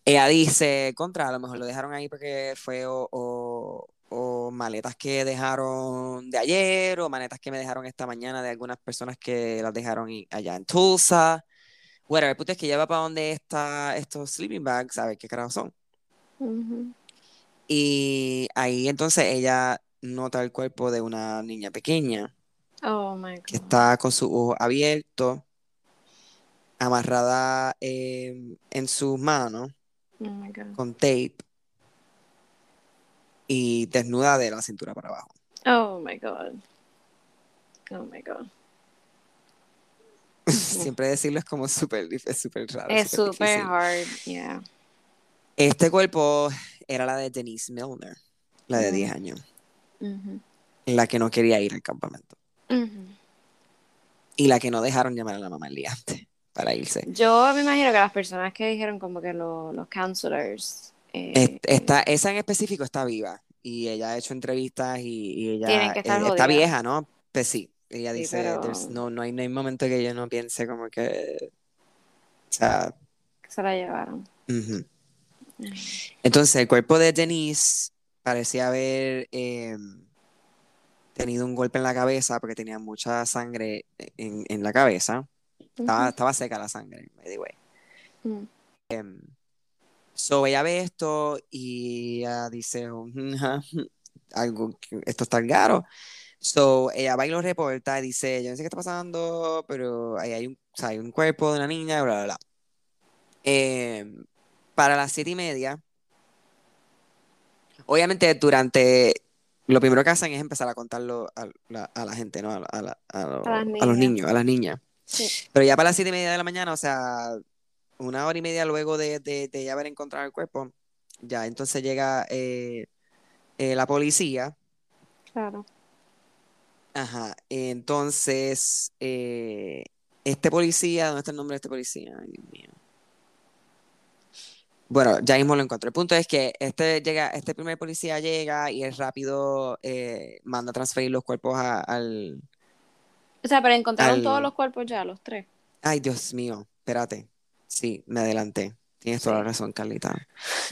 Ella dice, contra, a lo mejor lo dejaron ahí porque fue o, o- o maletas que dejaron de ayer o maletas que me dejaron esta mañana de algunas personas que las dejaron allá en Tulsa. Bueno, el punto es que ella va para donde está estos sleeping bags, a ver qué carajo son. Y ahí entonces ella nota el cuerpo de una niña pequeña Oh my que está con sus ojos abiertos, amarrada eh, en sus manos Oh con tape y desnuda de la cintura para abajo. Oh my god. Oh my god. Siempre decirlo es como súper es súper raro. Es súper hard, yeah. Este cuerpo era la de Denise Milner, la de Mm. 10 años, Ujú. la que no quería ir al campamento Ujú. y la que no dejaron llamar a la mamá el día antes para irse. Yo me imagino que las personas que dijeron como que lo- los counselors eh, Est- Esta, esa en específico está viva y ella ha hecho entrevistas y, y ella Tienen que estar eh, está vieja, ¿no? Pues sí, ella Sí, dice, pero- "There's no, no hay, no hay momento que yo no piense como que, o sea, que se la llevaron. ujú. Entonces el cuerpo de Denise parecía haber eh, tenido un golpe en la cabeza porque tenía mucha sangre en, en la cabeza. Estaba, estaba seca la sangre, by the way. Mm. Em, so ella ve esto y ella dice, "Mm, ja, algo, esto está caro. So ella va y lo reporta y dice, yo no sé qué está pasando, pero ahí hay un, o sea, hay un cuerpo de una niña, bla, bla, bla. Em, para las siete y media, obviamente durante, lo primero que hacen es empezar a contarlo a la, a la gente, ¿no? A, a a A los niños, a las niñas. Sí. Pero ya para las siete y media de la mañana, o sea, una hora y media luego de, de, haber encontrado el cuerpo, ya entonces llega eh, eh, la policía. Claro. Ajá, entonces, eh, este policía, ¿dónde está el nombre de este policía? Ay, Dios mío. Bueno, ya mismo lo encontré. El punto es que este llega, este primer policía llega y es rápido manda a transferir los cuerpos a- al. O sea, pero encontraron Al- todos los cuerpos ya, los tres. Ay, Dios mío, espérate. Sí, me adelanté. Tienes toda la razón, Carlita.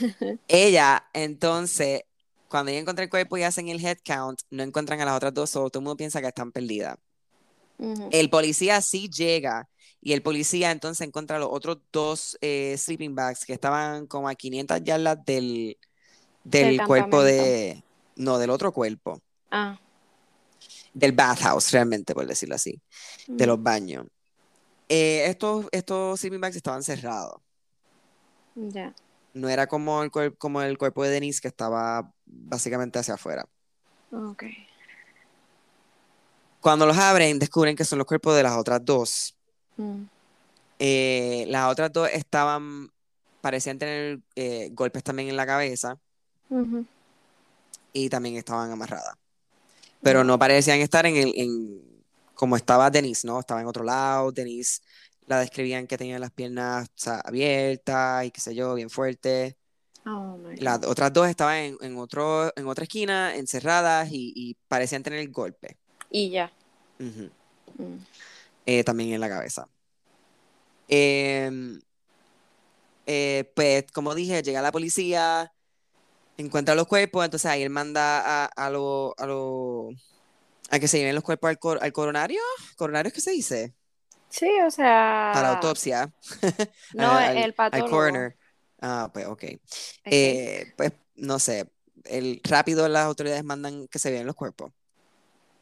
Ella, entonces, cuando ella encuentra el cuerpo y hacen el head count, no encuentran a las otras dos, o todo el mundo piensa que están perdidas. El policía sí llega y el policía entonces encuentra los otros dos eh, sleeping bags que estaban como a 500 yardas del, del, Del cuerpo de... No, del otro cuerpo. Ah. Del bathhouse, realmente, por decirlo así. De los baños. Eh, estos, estos sleeping bags estaban cerrados. Ya. No era como el, como el cuerpo de Denise que estaba básicamente hacia afuera. Ok. Cuando los abren, descubren que son los cuerpos de las otras dos. Mm, Eh, las otras dos estaban, parecían tener eh, golpes también en la cabeza y también estaban amarradas. Pero no parecían estar en el, en, como estaba Denise, ¿no? Estaba en otro lado. Denise la describían que tenía las piernas, o sea, abiertas y qué sé yo, bien fuerte. Oh Las otras dos estaban en, en otro, en otra esquina, encerradas y, y parecían tener golpes. Y ya. Mm, Eh, también en la cabeza. Em, eh, pues, como dije, llega la policía, encuentra los cuerpos, entonces ahí él manda a, a lo, a lo- a que se lleven los cuerpos al, cor- al coronario. ¿Coronario es que se dice? Sí, o Para sea. autopsia. No, al, el al patólogo. coroner. Ah, pues, ok. Ok. Eh, pues, no sé, el, rápido las autoridades mandan que se vean los cuerpos.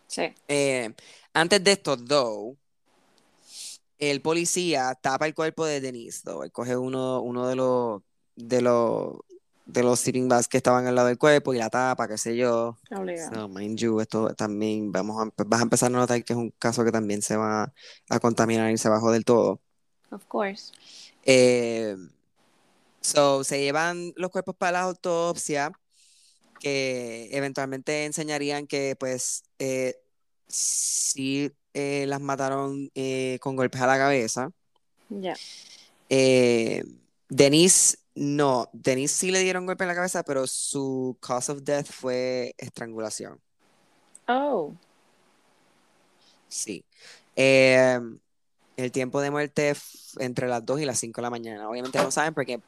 Sí. Eh, antes de esto, though, el policía tapa el cuerpo de Denise, though. Él coge uno, uno de los de los de los sleeping bags que estaban al lado del cuerpo y la tapa, qué sé yo. So, mind you, esto también vamos a, vas a empezar a notar que es un caso que también se va a contaminar y se bajó del todo. Of course. Eh, so, se llevan los cuerpos para la autopsia, que eventualmente enseñarían que, pues, eh, sí eh, las mataron eh, con golpes a la cabeza. Ya. Eh, Denise, no, Denise sí le dieron golpes en la cabeza, pero su cause of death fue estrangulación. Oh. Sí. Eh, el tiempo de muerte entre las 2 y las 5 de la mañana. Obviamente no saben porque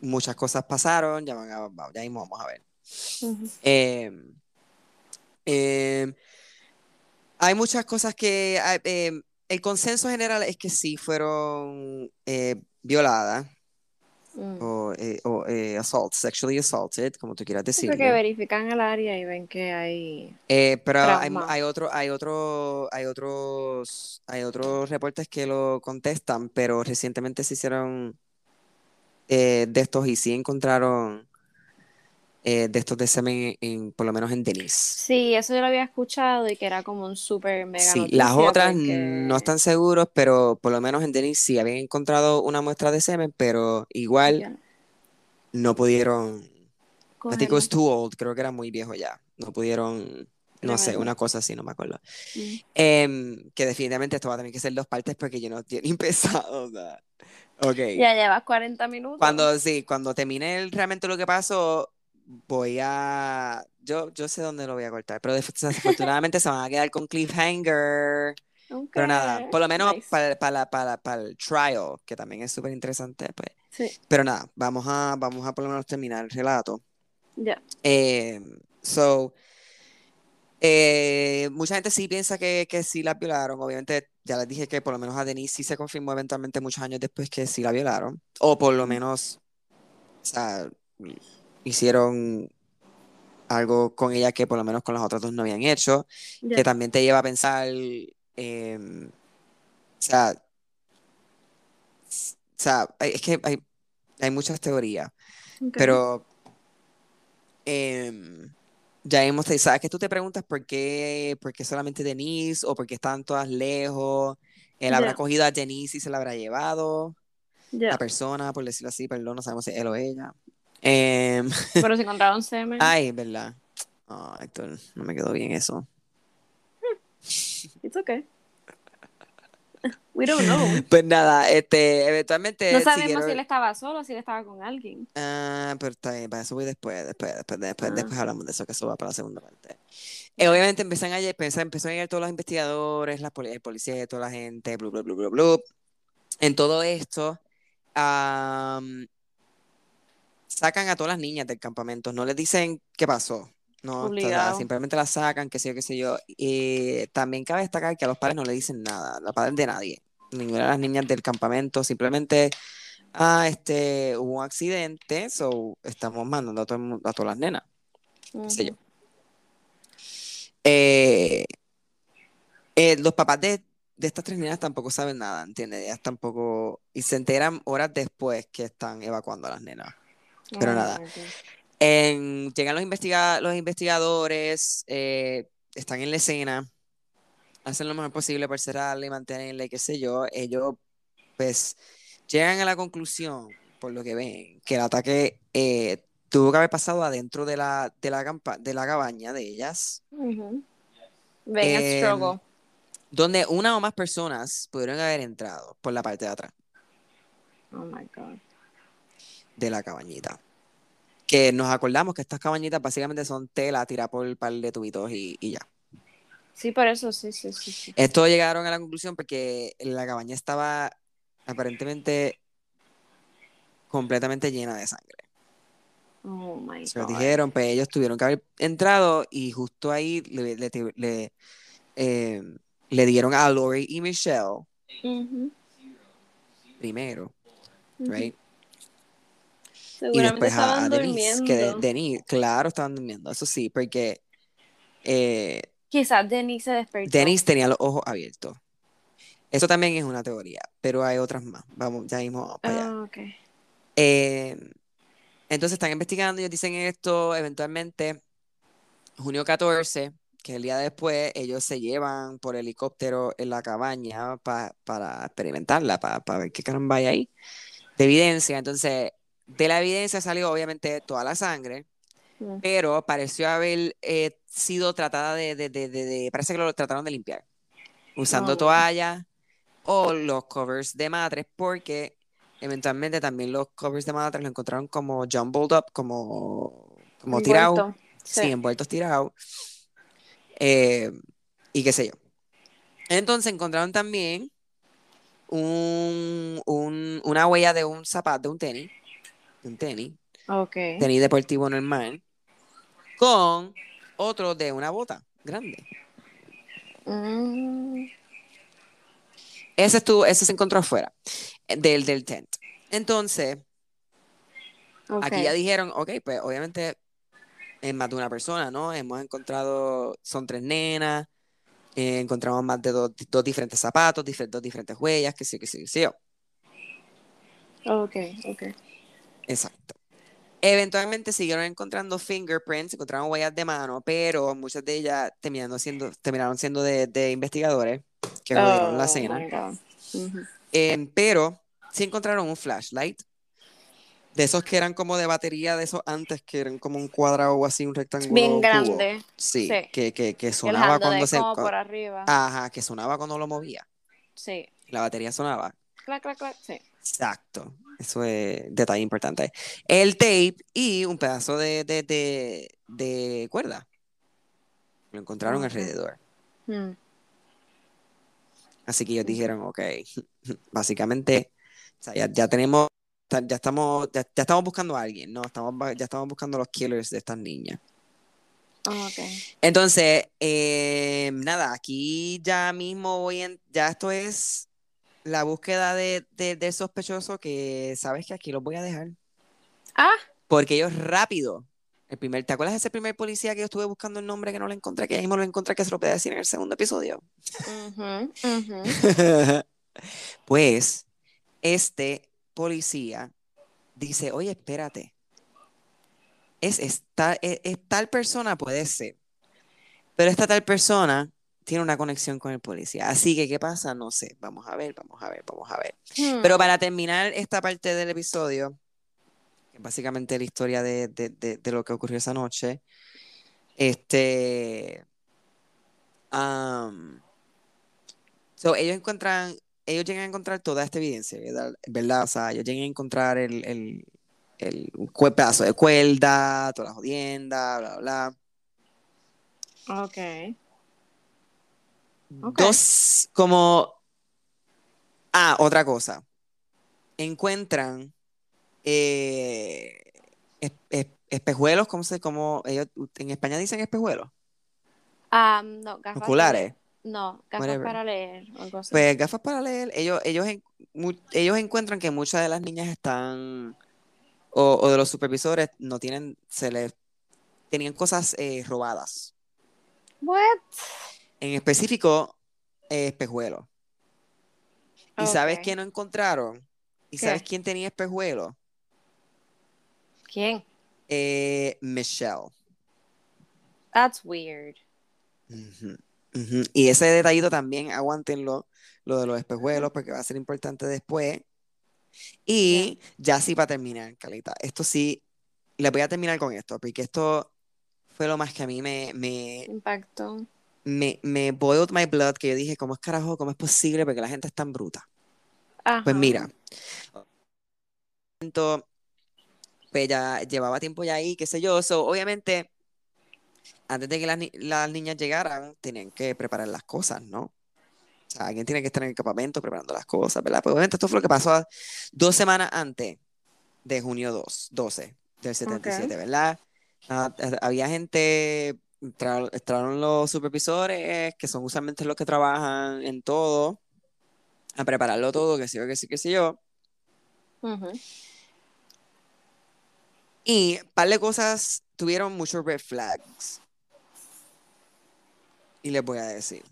muchas cosas pasaron, ya, van a- ya mismo vamos a ver. Eh, eh, hay muchas cosas que... eh, el consenso general es que sí fueron eh, violadas Mm. o, eh, o, eh, assault, sexually assaulted, como tú quieras Sí, porque verifican el área y ven que hay Eh, pero hay, hay otro, hay otro, hay otros, hay otros reportes que lo contestan, pero recientemente se hicieron eh, de estos y sí encontraron eh, de estos de semen en, por lo menos en Denise. Sí, eso yo lo había escuchado y que era como un súper mega Sí, las otras porque... no están seguros, pero por lo menos en Denise sí habían encontrado una muestra de semen, pero igual Ya, no pudieron. I think it was too old, creo que era muy viejo ya. No pudieron, no sé, una cosa así, no me acuerdo. Mm. Em, que definitivamente esto va a tener que ser dos partes porque yo no ni empezado. o sea, Ok. Ya llevas 40 minutos. Cuando, sí, cuando termine el- realmente lo que pasó, voy a. Yo, yo sé dónde lo voy a cortar, pero desafortunadamente se van a quedar con cliffhanger. Pero nada, por lo menos nice. para, para, para, para el trial, que también es súper interesante, pues. Sí, Pero nada, vamos a, vamos a por lo menos terminar el relato. ya. Eh, so, eh, mucha gente sí piensa que, que sí la violaron. Obviamente, ya les dije que por lo menos a Denise sí se confirmó eventualmente muchos años después que sí la violaron. O por lo menos, o sea, hicieron algo con ella que por lo menos con las otras dos no habían hecho. Que también te lleva a pensar, em, o sea, o sea, es que hay, hay muchas teorías. Pero em, ya hemos, sabes que tú te preguntas por qué, por qué solamente Denise o por qué están todas lejos. Él habrá cogido a Denise y se la habrá llevado. La persona, por decirlo así, perdón, no sabemos si él o ella. Em, Pero se encontraron semen. ay, verdad. Oh, Héctor, no me quedó bien eso. It's okay. We don't know. Pues nada, este, eventualmente No sabemos siguieron- si él estaba solo o si él estaba con alguien. Ah, pero está bien, para eso voy después, después, después, después, Ah. después hablamos de eso, que eso va para la segunda parte. Eh, obviamente empiezan a, empezó a llegar todos los investigadores, la poli- el policía, toda la gente, blu, blu, blu, blu, blu. En todo esto, am, sacan a todas las niñas del campamento, no les dicen qué pasó, no, simplemente las sacan, qué sé yo, qué sé yo. Y también cabe destacar que a los padres no le dicen nada, los padres de nadie. ninguna de las niñas del campamento, simplemente, ah, este, hubo un accidente, so estamos mandando a, todo el mundo- a todas las nenas, qué sé yo. Eh, eh, los papás de, de estas tres nenas tampoco saben nada, ¿entiendes? Ellas tampoco, y se enteran horas después que están evacuando a las nenas. Pero Oh nada. En- llegan los, investiga- los investigadores, eh, están en la escena, hacen lo mejor posible por cerrarla y mantenerla, qué sé yo. Ellos, pues, llegan a la conclusión, por lo que ven, que el ataque eh, tuvo que haber pasado adentro de la, de la, campa- de la cabaña de ellas. Ven el Em, struggle. donde una o más personas pudieron haber entrado por la parte de atrás Oh my God. De la cabañita. Que nos acordamos que estas cabañitas básicamente son tela tirada por un par de tubitos y, y ya. Sí, por eso, sí, sí, sí. sí. Esto llegaron a la conclusión porque la cabaña estaba aparentemente completamente llena de sangre. Oh my Se lo God. dijeron, pues ellos tuvieron que haber entrado y justo ahí le, le, le, eh, le dieron a Lori y Michelle primero, right? Y Seguramente después a, a Denise, que de- durmiendo. Denise, claro, estaban durmiendo, eso sí, porque eh, Quizás Denise se despertó. Denise tenía los ojos abiertos. Eso también es una teoría, pero hay otras más. Vamos, ya mismo para allá. Ah, ok. Eh, entonces están investigando, ellos dicen esto, eventualmente, junio 14, que el día después, ellos se llevan por helicóptero en la cabaña pa- para experimentarla, para ver qué caramba hay ahí de evidencia. Entonces, de la evidencia salió obviamente toda la sangre, pero pareció haber eh, sido tratada de, de, de, de- de- parece que lo trataron de limpiar, usando Oh, toallas o los covers de matres, porque eventualmente también los covers de matres los encontraron como jumbled up, como, como tirados, sí, Sí. envueltos tirados, eh, y qué sé yo. Entonces encontraron también un, un- una huella de un zapato, de un tenis, un tenis, tenis deportivo normal, con otro de una bota grande. Mm, Ese estuvo, ese se encontró afuera eh, del, del tent. Entonces, aquí ya dijeron, ok, pues obviamente es más de una persona, ¿no? Hemos encontrado, son tres nenas, eh, encontramos más de dos, dos diferentes zapatos, difer- dos diferentes huellas, que sí, que sí, que sí. Ok, ok. Exacto. Eventualmente siguieron encontrando fingerprints, encontraron huellas de mano, pero muchas de ellas terminaron siendo, terminaron siendo de, de investigadores que rodearon la Oh escena. Eh, pero sí encontraron un flashlight. De esos que eran como de batería, de esos antes, que eran como un cuadrado o así, un rectángulo. Bien cubo. grande. Sí, Sí. Que, que, que el sonaba cuando se. como por arriba. Ajá, que sonaba cuando lo movía. Sí. La batería sonaba. Clac, clac, clac. Sí. Exacto. Eso es detalle importante. El tape y un pedazo de, de, de, de cuerda. Lo encontraron alrededor. Mm. Así que ellos dijeron, ok, básicamente, o sea, ya, ya tenemos, ya estamos, ya, ya estamos buscando a alguien, ¿no? Estamos, ya estamos buscando a los killers de estas niñas. Oh, ok. Entonces, eh, nada, aquí ya mismo voy en, ya esto es la búsqueda de, de, del sospechoso que sabes que aquí los voy a dejar. Ah, Porque ellos rápido, el primer, ¿te acuerdas de ese primer policía que yo estuve buscando el nombre que no lo encontré, que ya mismo lo encontré, que se lo a decir en el segundo episodio? Pues este policía dice, oye, espérate, es, esta, es, es tal persona puede ser, pero esta tal persona tiene una conexión con el policía. Así que, ¿qué pasa? No sé, vamos a ver, vamos a ver, vamos a ver. Pero Hmm. para terminar esta parte del episodio, que es básicamente la historia de, de- de- de lo que ocurrió esa noche, este, so, ellos encuentran, ellos llegan a encontrar toda esta evidencia, ¿verdad? ¿verdad? O sea, ellos llegan a encontrar el, el, el cue- pedazo de cuerda, toda la jodienda, bla, bla, bla. Ok. Ok. Dos, como, ah, otra cosa, encuentran eh, es- es- espejuelos, ¿cómo se, cómo ellos en España dicen espejuelos? Ah, no, gafas. de- Oculares. No, gafas Whatever. para leer. o algo así. Pues gafas para leer, ellos, ellos, en- mu- ellos encuentran que muchas de las niñas están, o, o de los supervisores, no tienen, se les, tenían cosas eh, robadas. What? En específico, eh, espejuelos. ¿Y sabes qué no encontraron? ¿Y ¿Qué? sabes quién tenía espejuelos? ¿Quién? Eh, Michelle. That's weird. Ujú, ujú. Y ese detallito también, aguántenlo, lo de los espejuelos, porque va a ser importante después. Y ya sí, para terminar, Calita, esto sí, le voy a terminar con esto, porque esto fue lo más que a mí me, me, Impacto. Me, me boiled my blood, que yo dije, ¿cómo es carajo? ¿Cómo es posible? Porque la gente es tan bruta. Ajá. Pues mira, entonces, pues ya llevaba tiempo ya ahí, qué sé yo, so, obviamente, antes de que las, ni- las niñas llegaran, tenían que preparar las cosas, ¿no? O sea, alguien tiene que estar en el campamento preparando las cosas, ¿verdad? Pues obviamente esto fue lo que pasó dos semanas antes de junio 2, 12 del 77, ¿verdad? Ah, eh, había gente, entraron, entraron los supervisores, que son usualmente los que trabajan en todo, a prepararlo todo, qué sé yo, qué sé, qué sé yo. Y un par de cosas tuvieron muchos red flags. Y les voy a decir.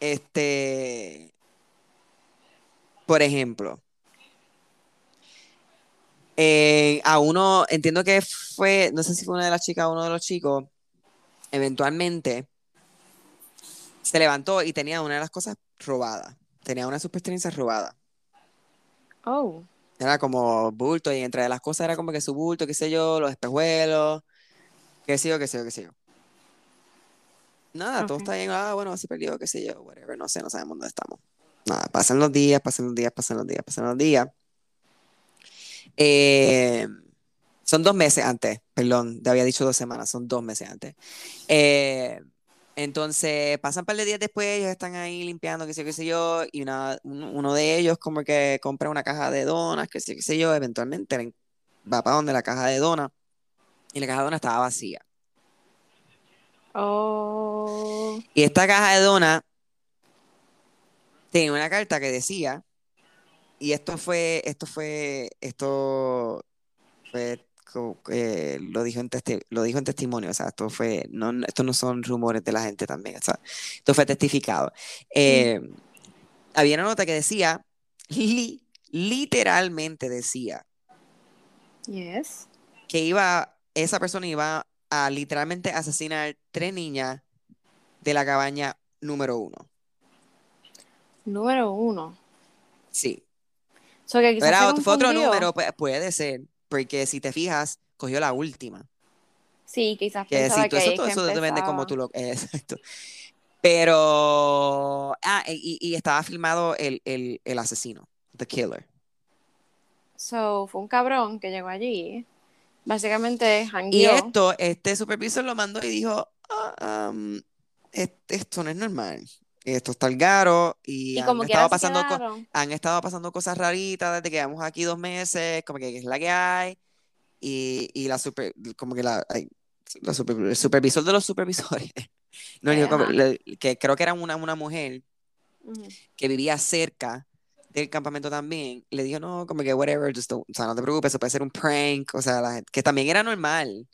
Este, por ejemplo, eh, a uno, entiendo que fue, no sé si fue una de las chicas o uno de los chicos, eventualmente se levantó y tenía una de las cosas robadas. Tenía una de sus pertenencias robadas. Oh. Era como bulto y entre las cosas era como que su bulto, qué sé yo, los espejuelos, qué sé yo, qué sé yo, qué sé yo. Nada, todo está bien, ah, bueno, se perdió, qué sé yo, whatever, no sé, no sabemos dónde estamos. Nada, pasan los días, pasan los días, pasan los días, pasan los días. Eh, son dos meses antes, perdón, te había dicho dos semanas, son dos meses antes. Eh, entonces, pasan un par de días después, ellos están ahí limpiando, qué sé yo, qué sé yo, y una, uno, de ellos como que compra una caja de donas, qué sé yo, qué sé yo, eventualmente ven- va para donde la caja de donas, y la caja de donas estaba vacía. Oh. Y esta caja de donas tenía una carta que decía, y esto fue, esto fue, esto fue, eh, lo dijo en lo dijo en testimonio, o sea, esto fue, no, esto no son rumores de la gente también, o sea, esto fue testificado. Eh, había una nota que decía, li- literalmente decía, Yes. que iba, esa persona iba a literalmente asesinar tres niñas de la cabaña número uno. Número uno. Sí. So que otro- fue otro número, pu- puede ser, porque si te fijas, cogió la última. Sí, quizás Que pensaba si que todo eso, todo que eso depende como tú lo... exacto. Pero... Ah, y, y estaba filmado el, el, el asesino, the killer. So, fue un cabrón que llegó allí. Básicamente, Y jangueó. esto, este supervisor lo mandó y dijo, "Ah, um, es- esto no es normal. Esto está el garo y Y han como estado pasando han estado pasando cosas raritas desde que llevamos aquí dos meses, como que es la que hay. Y, y la super, como que la, la super- el supervisor de los supervisores, no, dijo como- le- que creo que era una, una mujer Ujú. que vivía cerca del campamento también, le dijo, no, como que whatever, just don't- o sea, no te preocupes, eso puede ser un prank, o sea, la que también era normal.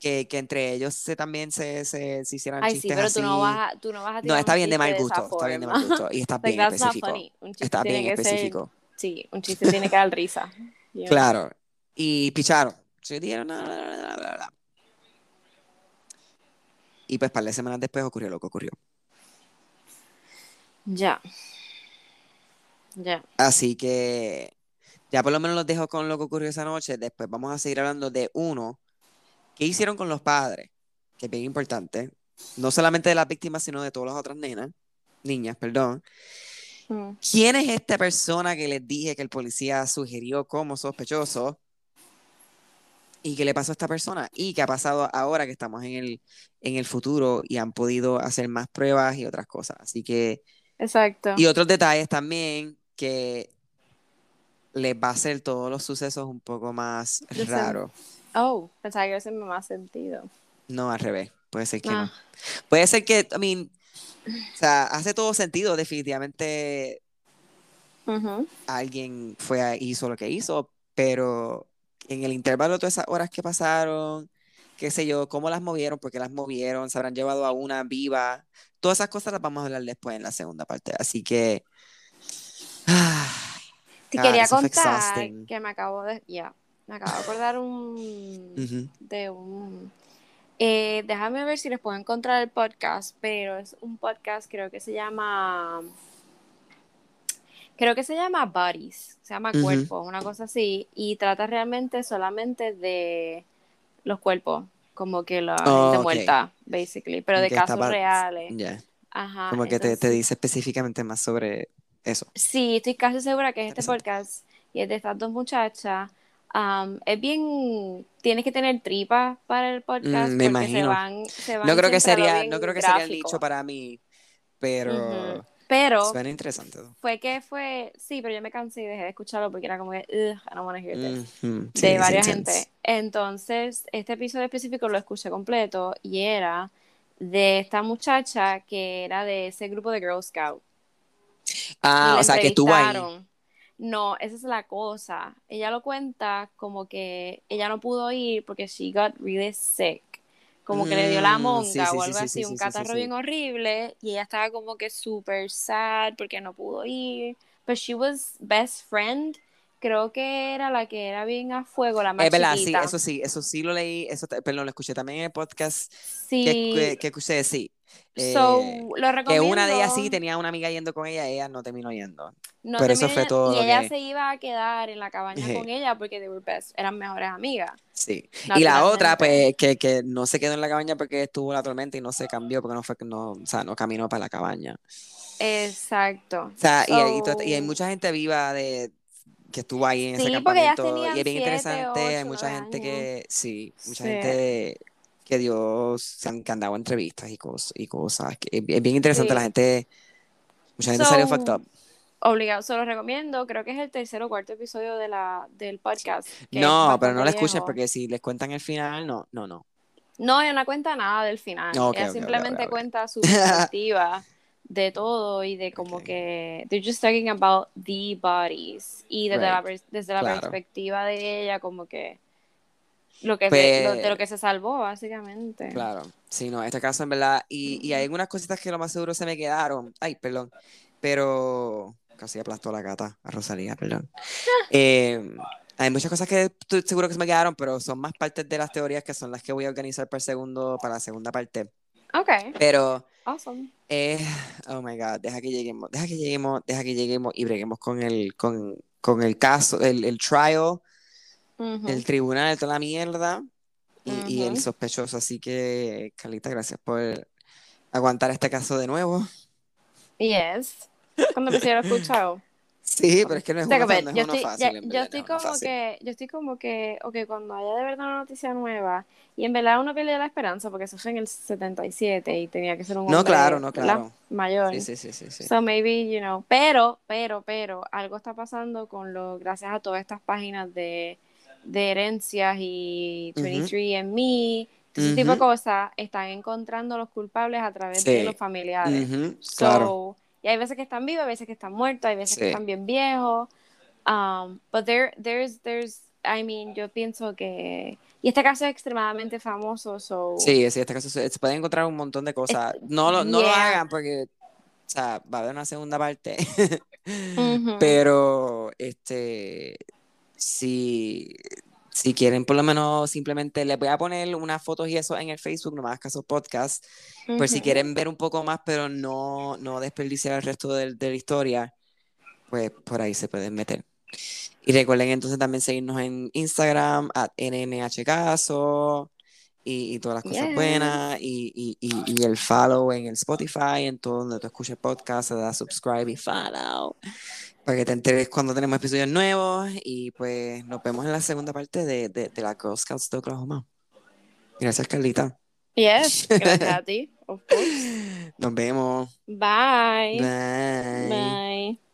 Que, que entre ellos se, también se, se, se hicieran Ay, sí, chistes tú no así. vas a, tú no vas a No, tirar está bien de mal gusto, está bien de mal forma. gusto. Y está bien específico. Está bien ser, específico. sí, un chiste tiene que dar risa. Claro. Y picharon. Se dijeron, "No, no, no, no, no, no". Y pues, par de semanas después ocurrió lo que ocurrió. Ya. Ya. Así que ya por lo menos los dejo con lo que ocurrió esa noche. Después vamos a seguir hablando de uno. ¿Qué hicieron con los padres? Que es bien importante. No solamente de las víctimas, sino de todas las otras nenas. Niñas, perdón. Mm. ¿Quién es esta persona que les dije que el policía sugirió como sospechoso? ¿Y qué le pasó a esta persona? ¿Y qué ha pasado ahora que estamos en el, en el futuro y han podido hacer más pruebas y otras cosas? Así que, Exacto. y otros detalles también que les va a hacer todos los sucesos un poco más raros. Oh, pensaba que eso me más sentido. No, al revés. Puede ser que no. Ah, Puede ser que, I mean, O sea, hace todo sentido, definitivamente Ujú. alguien fue a- hizo lo que hizo, pero en el intervalo de todas esas horas que pasaron, qué sé yo, cómo las movieron, por qué las movieron, se habrán llevado a una viva, todas esas cosas las vamos a hablar después en la segunda parte. Así que, ah, Te God, quería contar que me acabo de, ya, me acabo de acordar un, de un, eh, déjame ver si les puedo encontrar el podcast, pero es un podcast, creo que se llama, creo que se llama Bodies, se llama. Cuerpo, una cosa así, y trata realmente solamente de los cuerpos, como que la Oh, gente muerta, basically, pero de Que casos estaba- reales. Ajá. Como que te, te dice específicamente más sobre eso. Sí, estoy casi segura que es este podcast y es de estas dos muchachas. Am, es bien, tienes que tener tripa para el podcast Mm, me porque se imagino. van, se van No creo que sería, no creo que sería el gráfico. nicho para mí, pero. Pero suena interesante. fue que fue, sí, pero yo me cansé y dejé de escucharlo porque era como que, I don't wanna hear this. Sí, de varias gente. Entonces, este episodio específico lo escuché completo y era de esta muchacha que era de ese grupo de Girl Scout. Ah, o sea, que estuvo ahí. No, esa es la cosa. Ella lo cuenta como que ella no pudo ir porque she got really sick. Como que le dio la Mm, monga sí, o algo sí, así, sí, un catarro bien horrible. Y ella estaba como que super sad porque no pudo ir. But she was best friend. Creo que era la que era bien a fuego, la más Es verdad, sí, eso sí, eso sí lo leí, eso, perdón, lo escuché también en el podcast Sí. que, que, que escuché, sí. So, Eh, que una de ellas sí tenía una amiga yendo con ella, ella no terminó yendo. No pero eso fue todo Y ella que- se iba a quedar en la cabaña con ella porque they were best, eran mejores amigas. Sí. Y la otra, pues, que, que no se quedó en la cabaña porque estuvo la tormenta y no se cambió porque no fue, no, o sea, no caminó para la cabaña. Exacto. O sea, y, hay- y y hay mucha gente viva de que estuvo ahí en ese Sí, ellas campamento y es bien siete, interesante, hay ocho, mucha nueve gente años. que, sí, mucha Sí. gente que dio, se han, que han dado entrevistas y cosas, y cosas, que es, bien interesante, Sí. la gente, mucha gente salió So, fucked up. Obligado, se lo recomiendo. Creo que es el tercer o cuarto episodio de la, del podcast. No, pero no la escuchen viejo. porque si les cuentan el final, no, no, no. No, ella no cuenta nada del final. Ok, ella ok, ok, simplemente ok, ok. cuenta su perspectiva de todo y de como que they're just talking about the bodies y desde la, Right. pers- desde la Claro. perspectiva de ella como que lo que se- Pues- lo- de lo que se salvó básicamente. Claro, sí, no, este caso en verdad, y, y hay algunas cositas que lo más seguro se me quedaron, ay, perdón, pero casi aplastó la gata a Rosalía, perdón. Eh, hay muchas cosas que estoy seguro que se me quedaron, pero son más partes de las teorías que son las que voy a organizar para el segundo, para la segunda parte. Ok, Pero, awesome. eh, oh my God, deja que lleguemos, deja que lleguemos, deja que lleguemos y breguemos con el, con, con el caso, el, el trial, El tribunal, toda la mierda y, y el sospechoso. Así que, Carlita, gracias por aguantar este caso de nuevo. Yes. Cuando empecé lo escuchado. Sí, pero es que no es no es yo estoy, fácil, ya- yo estoy no como fácil. que, yo estoy como que, ok, cuando haya de verdad una noticia nueva, y en verdad uno pierde la esperanza, porque eso fue en el 77 y tenía que ser un No, hombre, claro, no, claro. mayor. Sí, sí, sí, sí, sí. So maybe, you know, pero, pero, pero, algo está pasando con lo, gracias a todas estas páginas de, de herencias y Ujú. 23andMe, ese tipo de cosas, están encontrando los culpables a través de los familiares. So, claro. y hay veces que están vivos, hay veces que están muertos, hay veces que están bien viejos. Um, but there, there's, there's, I mean, yo pienso que, y este caso es extremadamente famoso, so, Sí, sí, este caso se, se pueden encontrar un montón de cosas. No lo, no lo hagan porque, o sea, va a haber una segunda parte. Pero, este, si, si quieren, por lo menos simplemente les voy a poner unas fotos y eso en el Facebook, nomás caso podcast, por si quieren ver un poco más, pero no, no desperdiciar el resto del- de, la historia, pues por ahí se pueden meter. Y recuerden entonces también seguirnos en Instagram, at NMHcaso, y, y todas las cosas Yes. buenas, y, y, y, el follow en el Spotify, en todo donde tú escuches podcast, le das subscribe y follow, para que te enteres cuando tenemos episodios nuevos, y pues nos vemos en la segunda parte de, de, de la Girl Scouts de Oklahoma. Gracias, Carlita. Yes, gracias a ti, of course. Nos vemos. Bye. Bye. Bye.